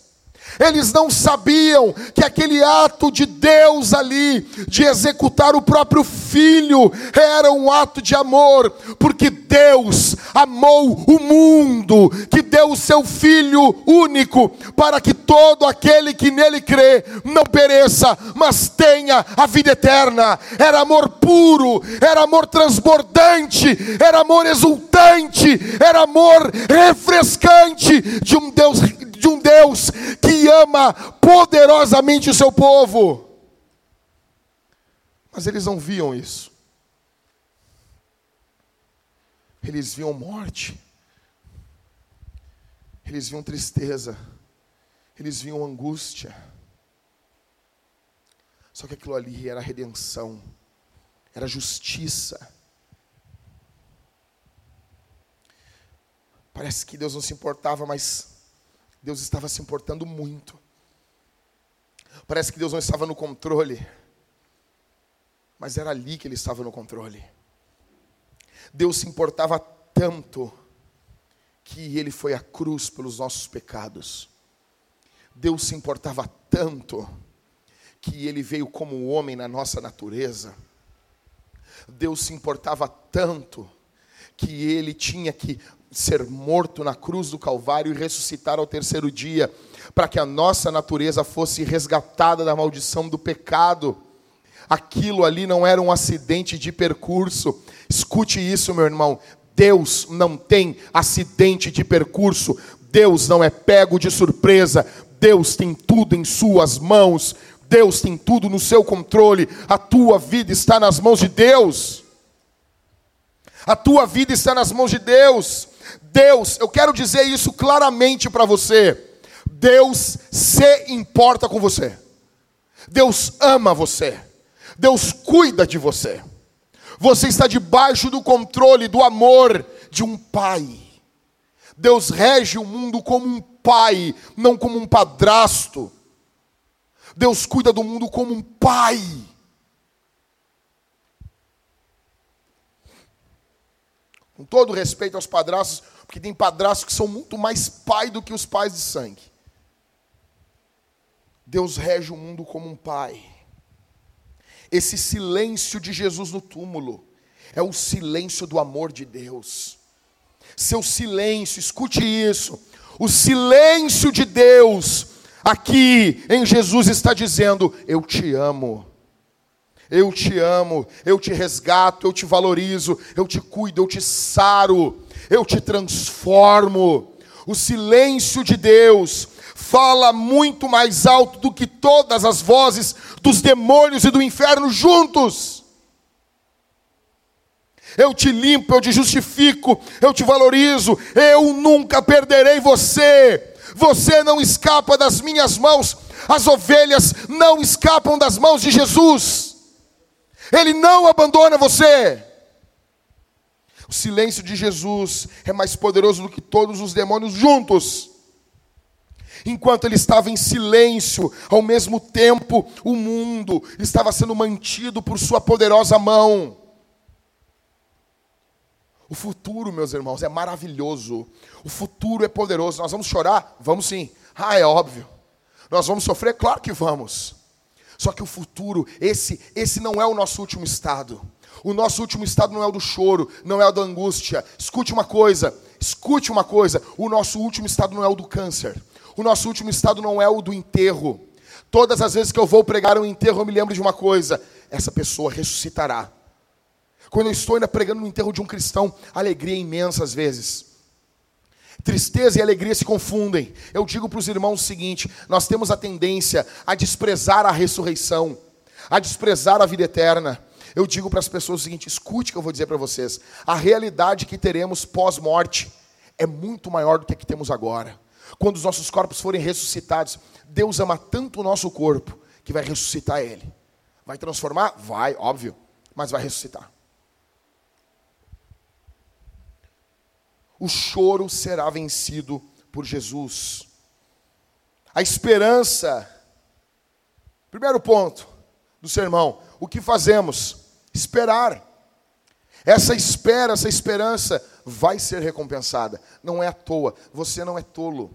Eles não sabiam que aquele ato de Deus ali, de executar o próprio filho, era um ato de amor, porque Deus amou o mundo, que deu o seu filho único, para que todo aquele que nele crê não pereça, mas tenha a vida eterna. Era amor puro, era amor transbordante, era amor exultante, era amor refrescante de um Deus de um Deus que ama poderosamente o seu povo. Mas eles não viam isso. Eles viam morte. Eles viam tristeza. Eles viam angústia. Só que aquilo ali era redenção, era justiça. Parece que Deus não se importava, mas Deus estava se importando muito. Parece que Deus não estava no controle, mas era ali que Ele estava no controle. Deus se importava tanto que Ele foi à cruz pelos nossos pecados. Deus se importava tanto que Ele veio como homem na nossa natureza. Deus se importava tanto que Ele tinha que ser morto na cruz do Calvário e ressuscitar ao terceiro dia, para que a nossa natureza fosse resgatada da maldição do pecado. Aquilo ali não era um acidente de percurso. Escute isso, meu irmão. Deus não tem acidente de percurso. Deus não é pego de surpresa. Deus tem tudo em Suas mãos. Deus tem tudo no seu controle. A tua vida está nas mãos de Deus. A tua vida está nas mãos de Deus. Deus, eu quero dizer isso claramente para você. Deus se importa com você. Deus ama você. Deus cuida de você. Você está debaixo do controle, do amor de um pai. Deus rege o mundo como um pai, não como um padrasto. Deus cuida do mundo como um pai. Com todo respeito aos padrastos, porque tem padrastos que são muito mais pai do que os pais de sangue. Deus rege o mundo como um pai. Esse silêncio de Jesus no túmulo é o silêncio do amor de Deus. Seu silêncio, escute isso. O silêncio de Deus aqui em Jesus está dizendo: Eu te amo. Eu te amo, eu te resgato, eu te valorizo, eu te cuido, eu te saro, eu te transformo. O silêncio de Deus fala muito mais alto do que todas as vozes dos demônios e do inferno juntos. Eu te limpo, eu te justifico, eu te valorizo, eu nunca perderei você. Você não escapa das minhas mãos, as ovelhas não escapam das mãos de Jesus. Ele não abandona você. O silêncio de Jesus é mais poderoso do que todos os demônios juntos. Enquanto ele estava em silêncio, ao mesmo tempo o mundo estava sendo mantido por sua poderosa mão. O futuro, meus irmãos, é maravilhoso. O futuro é poderoso. Nós vamos chorar? Vamos sim. Ah, é óbvio. Nós vamos sofrer? Claro que vamos. Só que o futuro, esse, esse não é o nosso último estado. O nosso último estado não é o do choro, não é o da angústia. Escute uma coisa, escute uma coisa. O nosso último estado não é o do câncer. O nosso último estado não é o do enterro. Todas as vezes que eu vou pregar um enterro, eu me lembro de uma coisa: essa pessoa ressuscitará. Quando eu estou ainda pregando no enterro de um cristão, alegria imensa às vezes. Tristeza e alegria se confundem. Eu digo para os irmãos o seguinte: nós temos a tendência a desprezar a ressurreição, a desprezar a vida eterna. Eu digo para as pessoas o seguinte: escute o que eu vou dizer para vocês. A realidade que teremos pós-morte é muito maior do que a que temos agora. Quando os nossos corpos forem ressuscitados, Deus ama tanto o nosso corpo que vai ressuscitar ele. Vai transformar? Vai, óbvio, mas vai ressuscitar. O choro será vencido por Jesus. A esperança. Primeiro ponto do sermão: o que fazemos? Esperar. Essa espera, essa esperança vai ser recompensada. Não é à toa. Você não é tolo.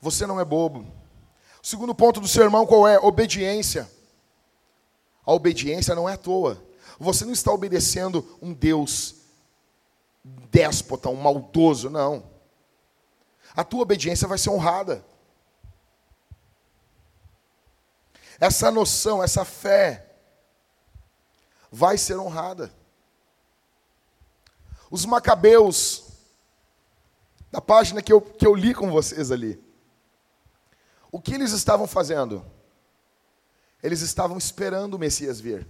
Você não é bobo. O segundo ponto do sermão qual é? Obediência. A obediência não é à toa. Você não está obedecendo um Deus déspota, um maldoso, não. A tua obediência vai ser honrada. Essa noção, essa fé, vai ser honrada. Os macabeus, da página que eu, que eu li com vocês ali, o que eles estavam fazendo? Eles estavam esperando o Messias vir.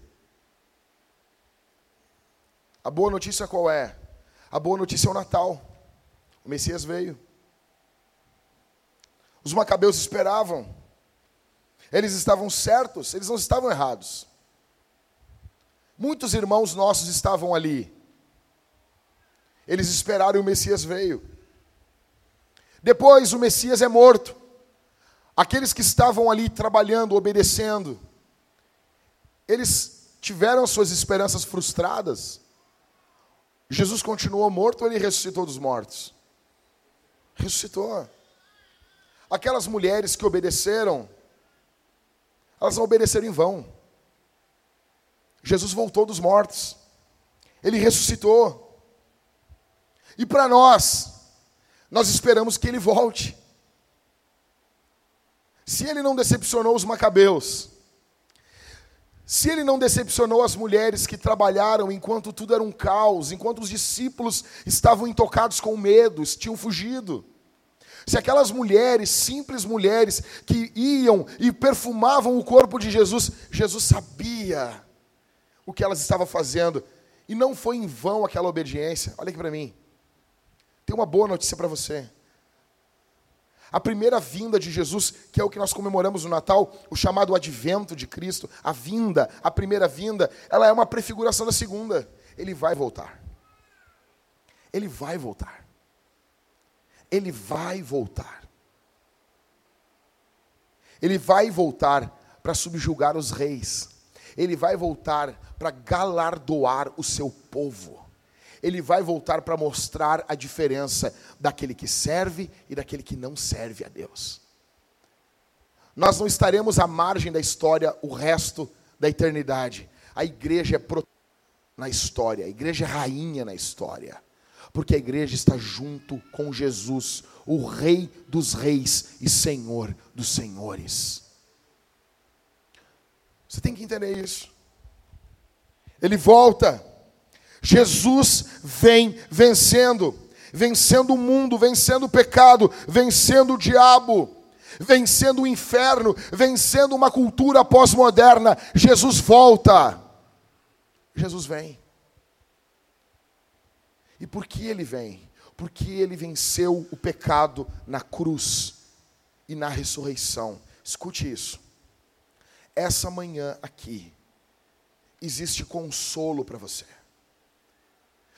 A boa notícia qual é? A boa notícia é o Natal. O Messias veio. Os macabeus esperavam. Eles estavam certos, eles não estavam errados. Muitos irmãos nossos estavam ali. Eles esperaram e o Messias veio. Depois o Messias é morto. Aqueles que estavam ali trabalhando, obedecendo, eles tiveram suas esperanças frustradas. Jesus continuou morto ou ele ressuscitou dos mortos? Ressuscitou. Aquelas mulheres que obedeceram, elas não obedeceram em vão. Jesus voltou dos mortos. Ele ressuscitou. E para nós, nós esperamos que ele volte. Se ele não decepcionou os macabeus, se ele não decepcionou as mulheres que trabalharam enquanto tudo era um caos, enquanto os discípulos estavam intocados com medo, tinham fugido. Se aquelas mulheres, simples mulheres, que iam e perfumavam o corpo de Jesus, Jesus sabia o que elas estavam fazendo. E não foi em vão aquela obediência. Olha aqui para mim. Tem uma boa notícia para você. A primeira vinda de Jesus, que é o que nós comemoramos no Natal, o chamado advento de Cristo, a vinda, a primeira vinda, ela é uma prefiguração da segunda. Ele vai voltar. Ele vai voltar. Ele vai voltar. Ele vai voltar para subjugar os reis. Ele vai voltar para galardoar o seu povo ele vai voltar para mostrar a diferença daquele que serve e daquele que não serve a Deus. Nós não estaremos à margem da história o resto da eternidade. A igreja é na história, a igreja é rainha na história. Porque a igreja está junto com Jesus, o Rei dos Reis e Senhor dos Senhores. Você tem que entender isso. Ele volta. Jesus vem vencendo, vencendo o mundo, vencendo o pecado, vencendo o diabo, vencendo o inferno, vencendo uma cultura pós-moderna. Jesus volta. Jesus vem. E por que ele vem? Porque ele venceu o pecado na cruz e na ressurreição. Escute isso. Essa manhã aqui existe consolo para você.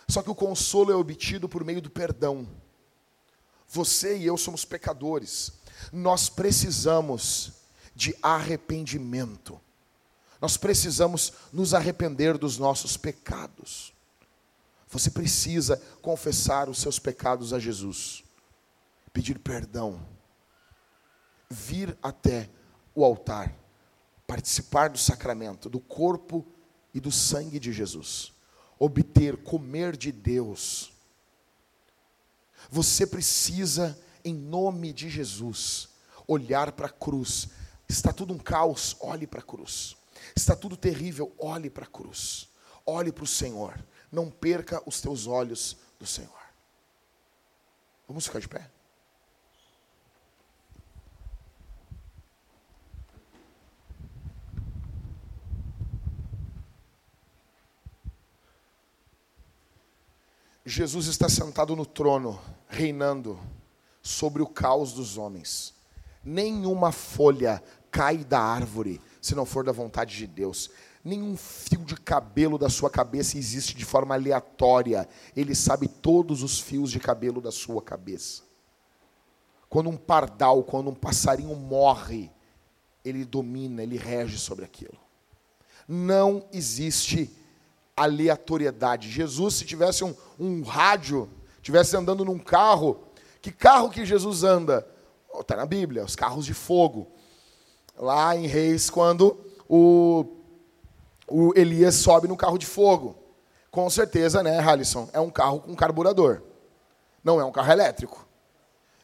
Só que o consolo é obtido por meio do perdão. Você e eu somos pecadores. Nós precisamos de arrependimento. Nós precisamos nos arrepender dos nossos pecados. Você precisa confessar os seus pecados a Jesus, pedir perdão, vir até o altar, participar do sacramento, do corpo e do sangue de Jesus, obter, comer de Deus. Você precisa, em nome de Jesus, olhar para a cruz. Está tudo um caos, olhe para a cruz. Está tudo terrível, olhe para a cruz. Olhe para o Senhor não perca os teus olhos do Senhor. Vamos ficar de pé? Jesus está sentado no trono, reinando sobre o caos dos homens. Nenhuma folha cai da árvore se não for da vontade de Deus nenhum fio de cabelo da sua cabeça existe de forma aleatória. Ele sabe todos os fios de cabelo da sua cabeça. Quando um pardal, quando um passarinho morre, ele domina, ele rege sobre aquilo. Não existe aleatoriedade. Jesus, se tivesse um, um rádio, tivesse andando num carro, que carro que Jesus anda? Está oh, na Bíblia, os carros de fogo. Lá em Reis, quando o o Elias sobe no carro de fogo. Com certeza, né, Halisson? É um carro com carburador. Não é um carro elétrico.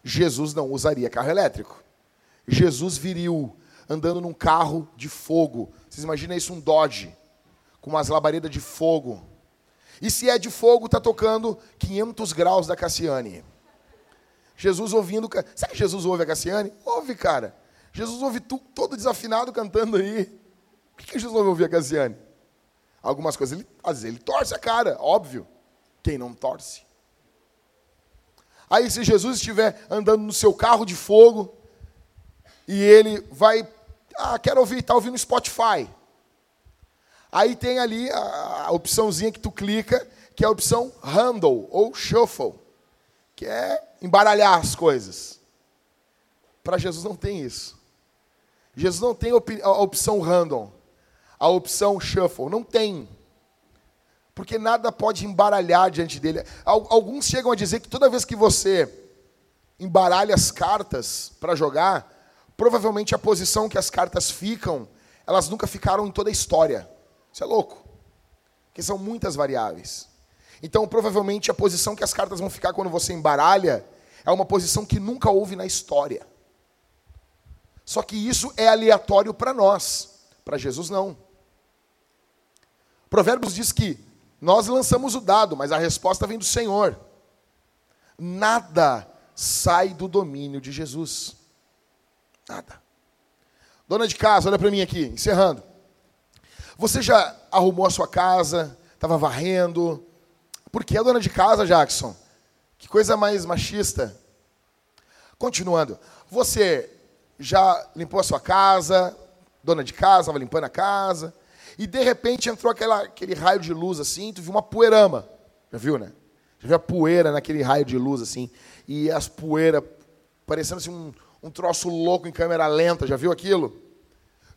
Jesus não usaria carro elétrico. Jesus viriu andando num carro de fogo. Vocês imaginam isso, um Dodge, com umas labaredas de fogo. E se é de fogo, está tocando 500 graus da Cassiane. Jesus ouvindo. Sabe que Jesus ouve a Cassiane? Ouve, cara. Jesus ouve tu, todo desafinado cantando aí. Por que Jesus não ouvia Cassiane? Algumas coisas, ele, às vezes ele torce a cara, óbvio. Quem não torce? Aí, se Jesus estiver andando no seu carro de fogo, e ele vai, ah, quero ouvir, está ouvindo Spotify. Aí tem ali a, opçãozinha que tu clica, que é a opção handle ou shuffle, que é embaralhar as coisas. Para Jesus não tem isso. Jesus não tem a opção random a opção shuffle. Não tem. Porque nada pode embaralhar diante dele. Alguns chegam a dizer que toda vez que você embaralha as cartas para jogar, provavelmente a posição que as cartas ficam, elas nunca ficaram em toda a história. Isso é louco. Porque são muitas variáveis. Então, provavelmente a posição que as cartas vão ficar quando você embaralha é uma posição que nunca houve na história. Só que isso é aleatório para nós, para Jesus não. Provérbios diz que nós lançamos o dado, mas a resposta vem do Senhor. Nada sai do domínio de Jesus. Nada. Dona de casa, olha para mim aqui, encerrando. Você já arrumou a sua casa, estava varrendo? Por que a dona de casa, Jackson? Que coisa mais machista. Continuando. Você já limpou a sua casa? Dona de casa, estava limpando a casa? e de repente entrou aquela, aquele raio de luz assim, tu viu uma poeirama. Já viu, né? Já viu a poeira naquele raio de luz assim, e as poeiras parecendo assim um, um troço louco em câmera lenta, já viu aquilo?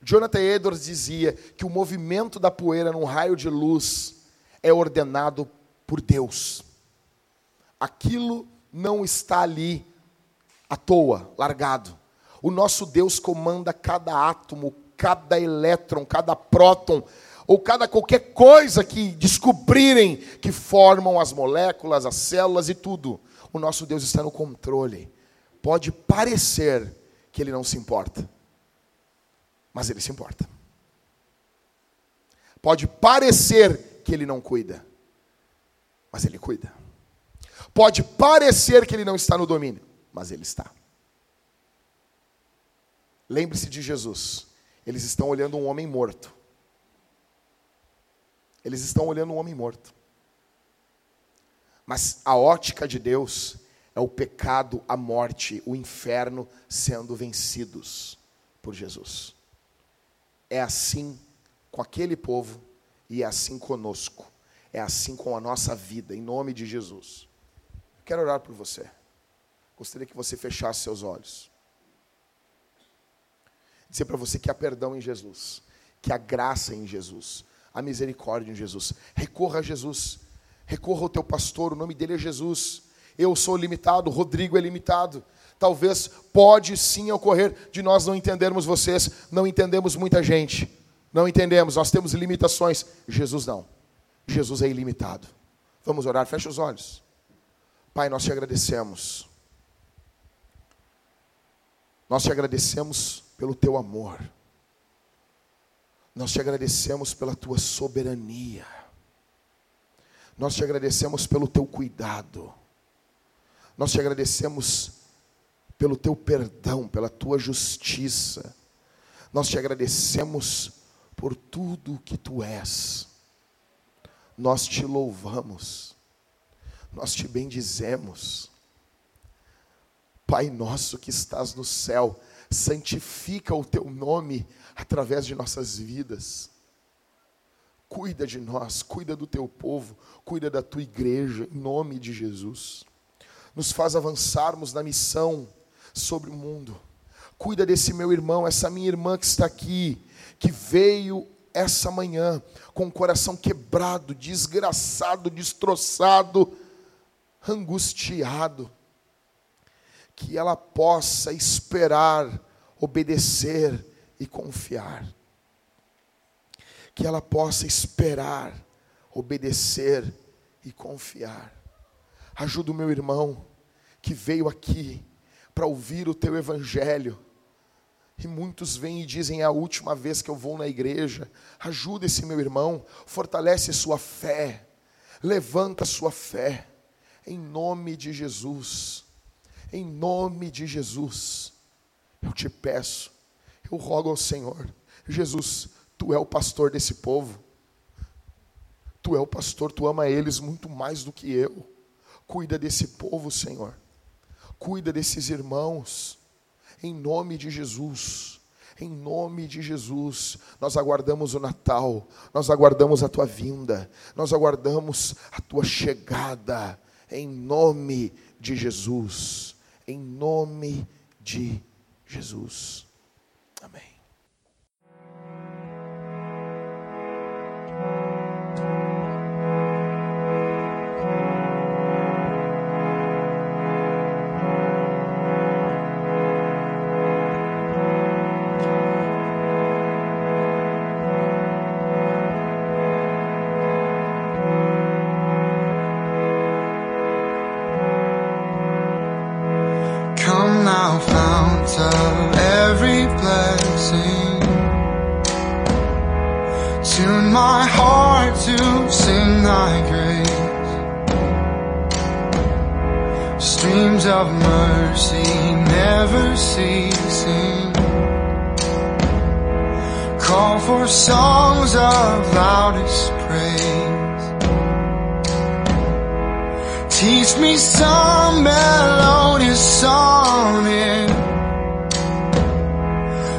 Jonathan Edwards dizia que o movimento da poeira num raio de luz é ordenado por Deus. Aquilo não está ali à toa, largado. O nosso Deus comanda cada átomo, cada elétron, cada próton, ou cada qualquer coisa que descobrirem que formam as moléculas, as células e tudo. O nosso Deus está no controle. Pode parecer que ele não se importa, mas ele se importa. Pode parecer que ele não cuida, mas ele cuida. Pode parecer que ele não está no domínio, mas ele está. Lembre-se de Jesus. Eles estão olhando um homem morto. Eles estão olhando um homem morto. Mas a ótica de Deus é o pecado, a morte, o inferno sendo vencidos por Jesus. É assim com aquele povo e é assim conosco. É assim com a nossa vida, em nome de Jesus. Quero orar por você. Gostaria que você fechasse seus olhos. Dizer para você que há perdão em Jesus, que há graça em Jesus, a misericórdia em Jesus. Recorra a Jesus. Recorra ao teu pastor, o nome dele é Jesus. Eu sou limitado, Rodrigo é limitado. Talvez pode sim ocorrer de nós não entendermos vocês, não entendemos muita gente. Não entendemos, nós temos limitações. Jesus não. Jesus é ilimitado. Vamos orar, fecha os olhos. Pai, nós te agradecemos. Nós te agradecemos pelo teu amor. Nós te agradecemos pela tua soberania. Nós te agradecemos pelo teu cuidado. Nós te agradecemos pelo teu perdão, pela tua justiça. Nós te agradecemos por tudo que tu és. Nós te louvamos. Nós te bendizemos. Pai nosso que estás no céu, santifica o teu nome através de nossas vidas. Cuida de nós, cuida do teu povo, cuida da tua igreja, em nome de Jesus. Nos faz avançarmos na missão sobre o mundo. Cuida desse meu irmão, essa minha irmã que está aqui, que veio essa manhã com o coração quebrado, desgraçado, destroçado, angustiado. Que ela possa esperar, obedecer e confiar. Que ela possa esperar, obedecer e confiar. Ajuda o meu irmão que veio aqui para ouvir o teu evangelho. E muitos vêm e dizem: é a última vez que eu vou na igreja. Ajuda esse meu irmão, fortalece sua fé, levanta sua fé, em nome de Jesus. Em nome de Jesus, eu te peço, eu rogo ao Senhor, Jesus, tu é o pastor desse povo, tu é o pastor, tu ama eles muito mais do que eu. Cuida desse povo, Senhor, cuida desses irmãos, em nome de Jesus. Em nome de Jesus, nós aguardamos o Natal, nós aguardamos a tua vinda, nós aguardamos a tua chegada, em nome de Jesus, em nome de Jesus. Amém.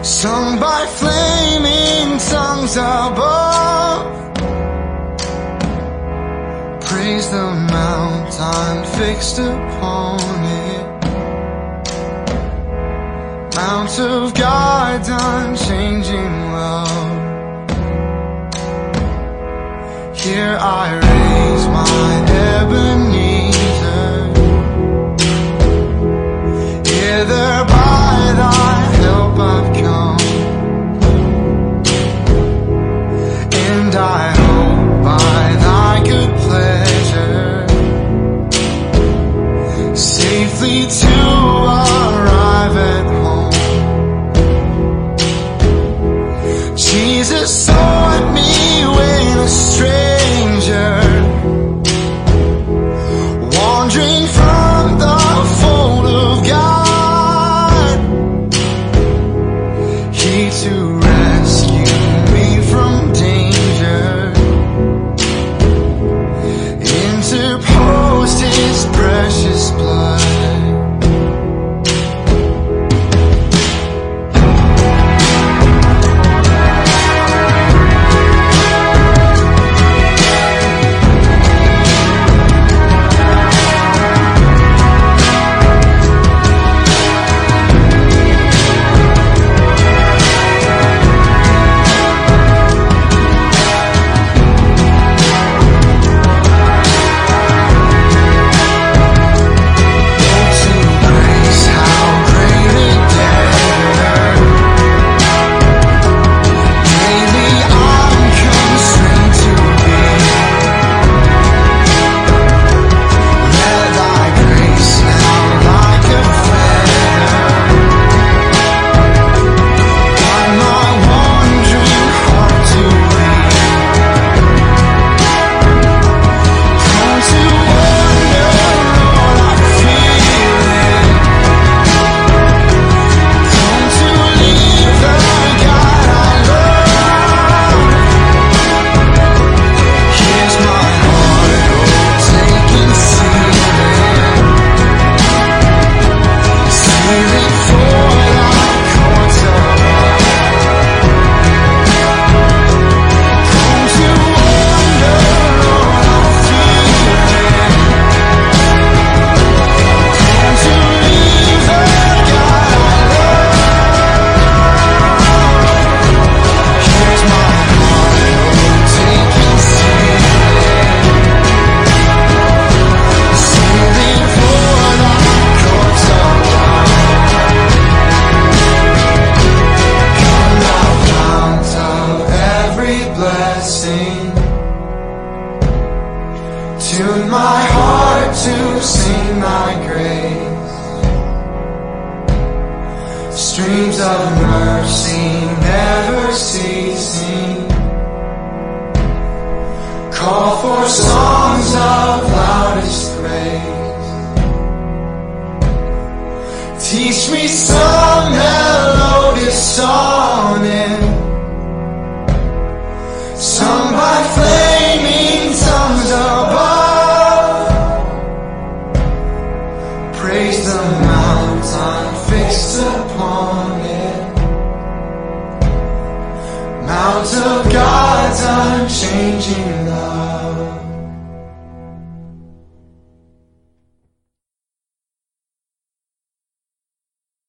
Sung by flaming tongues above. Praise the mountain fixed upon it. Mount of God's unchanging love Here I raise my Ebenezer. By need to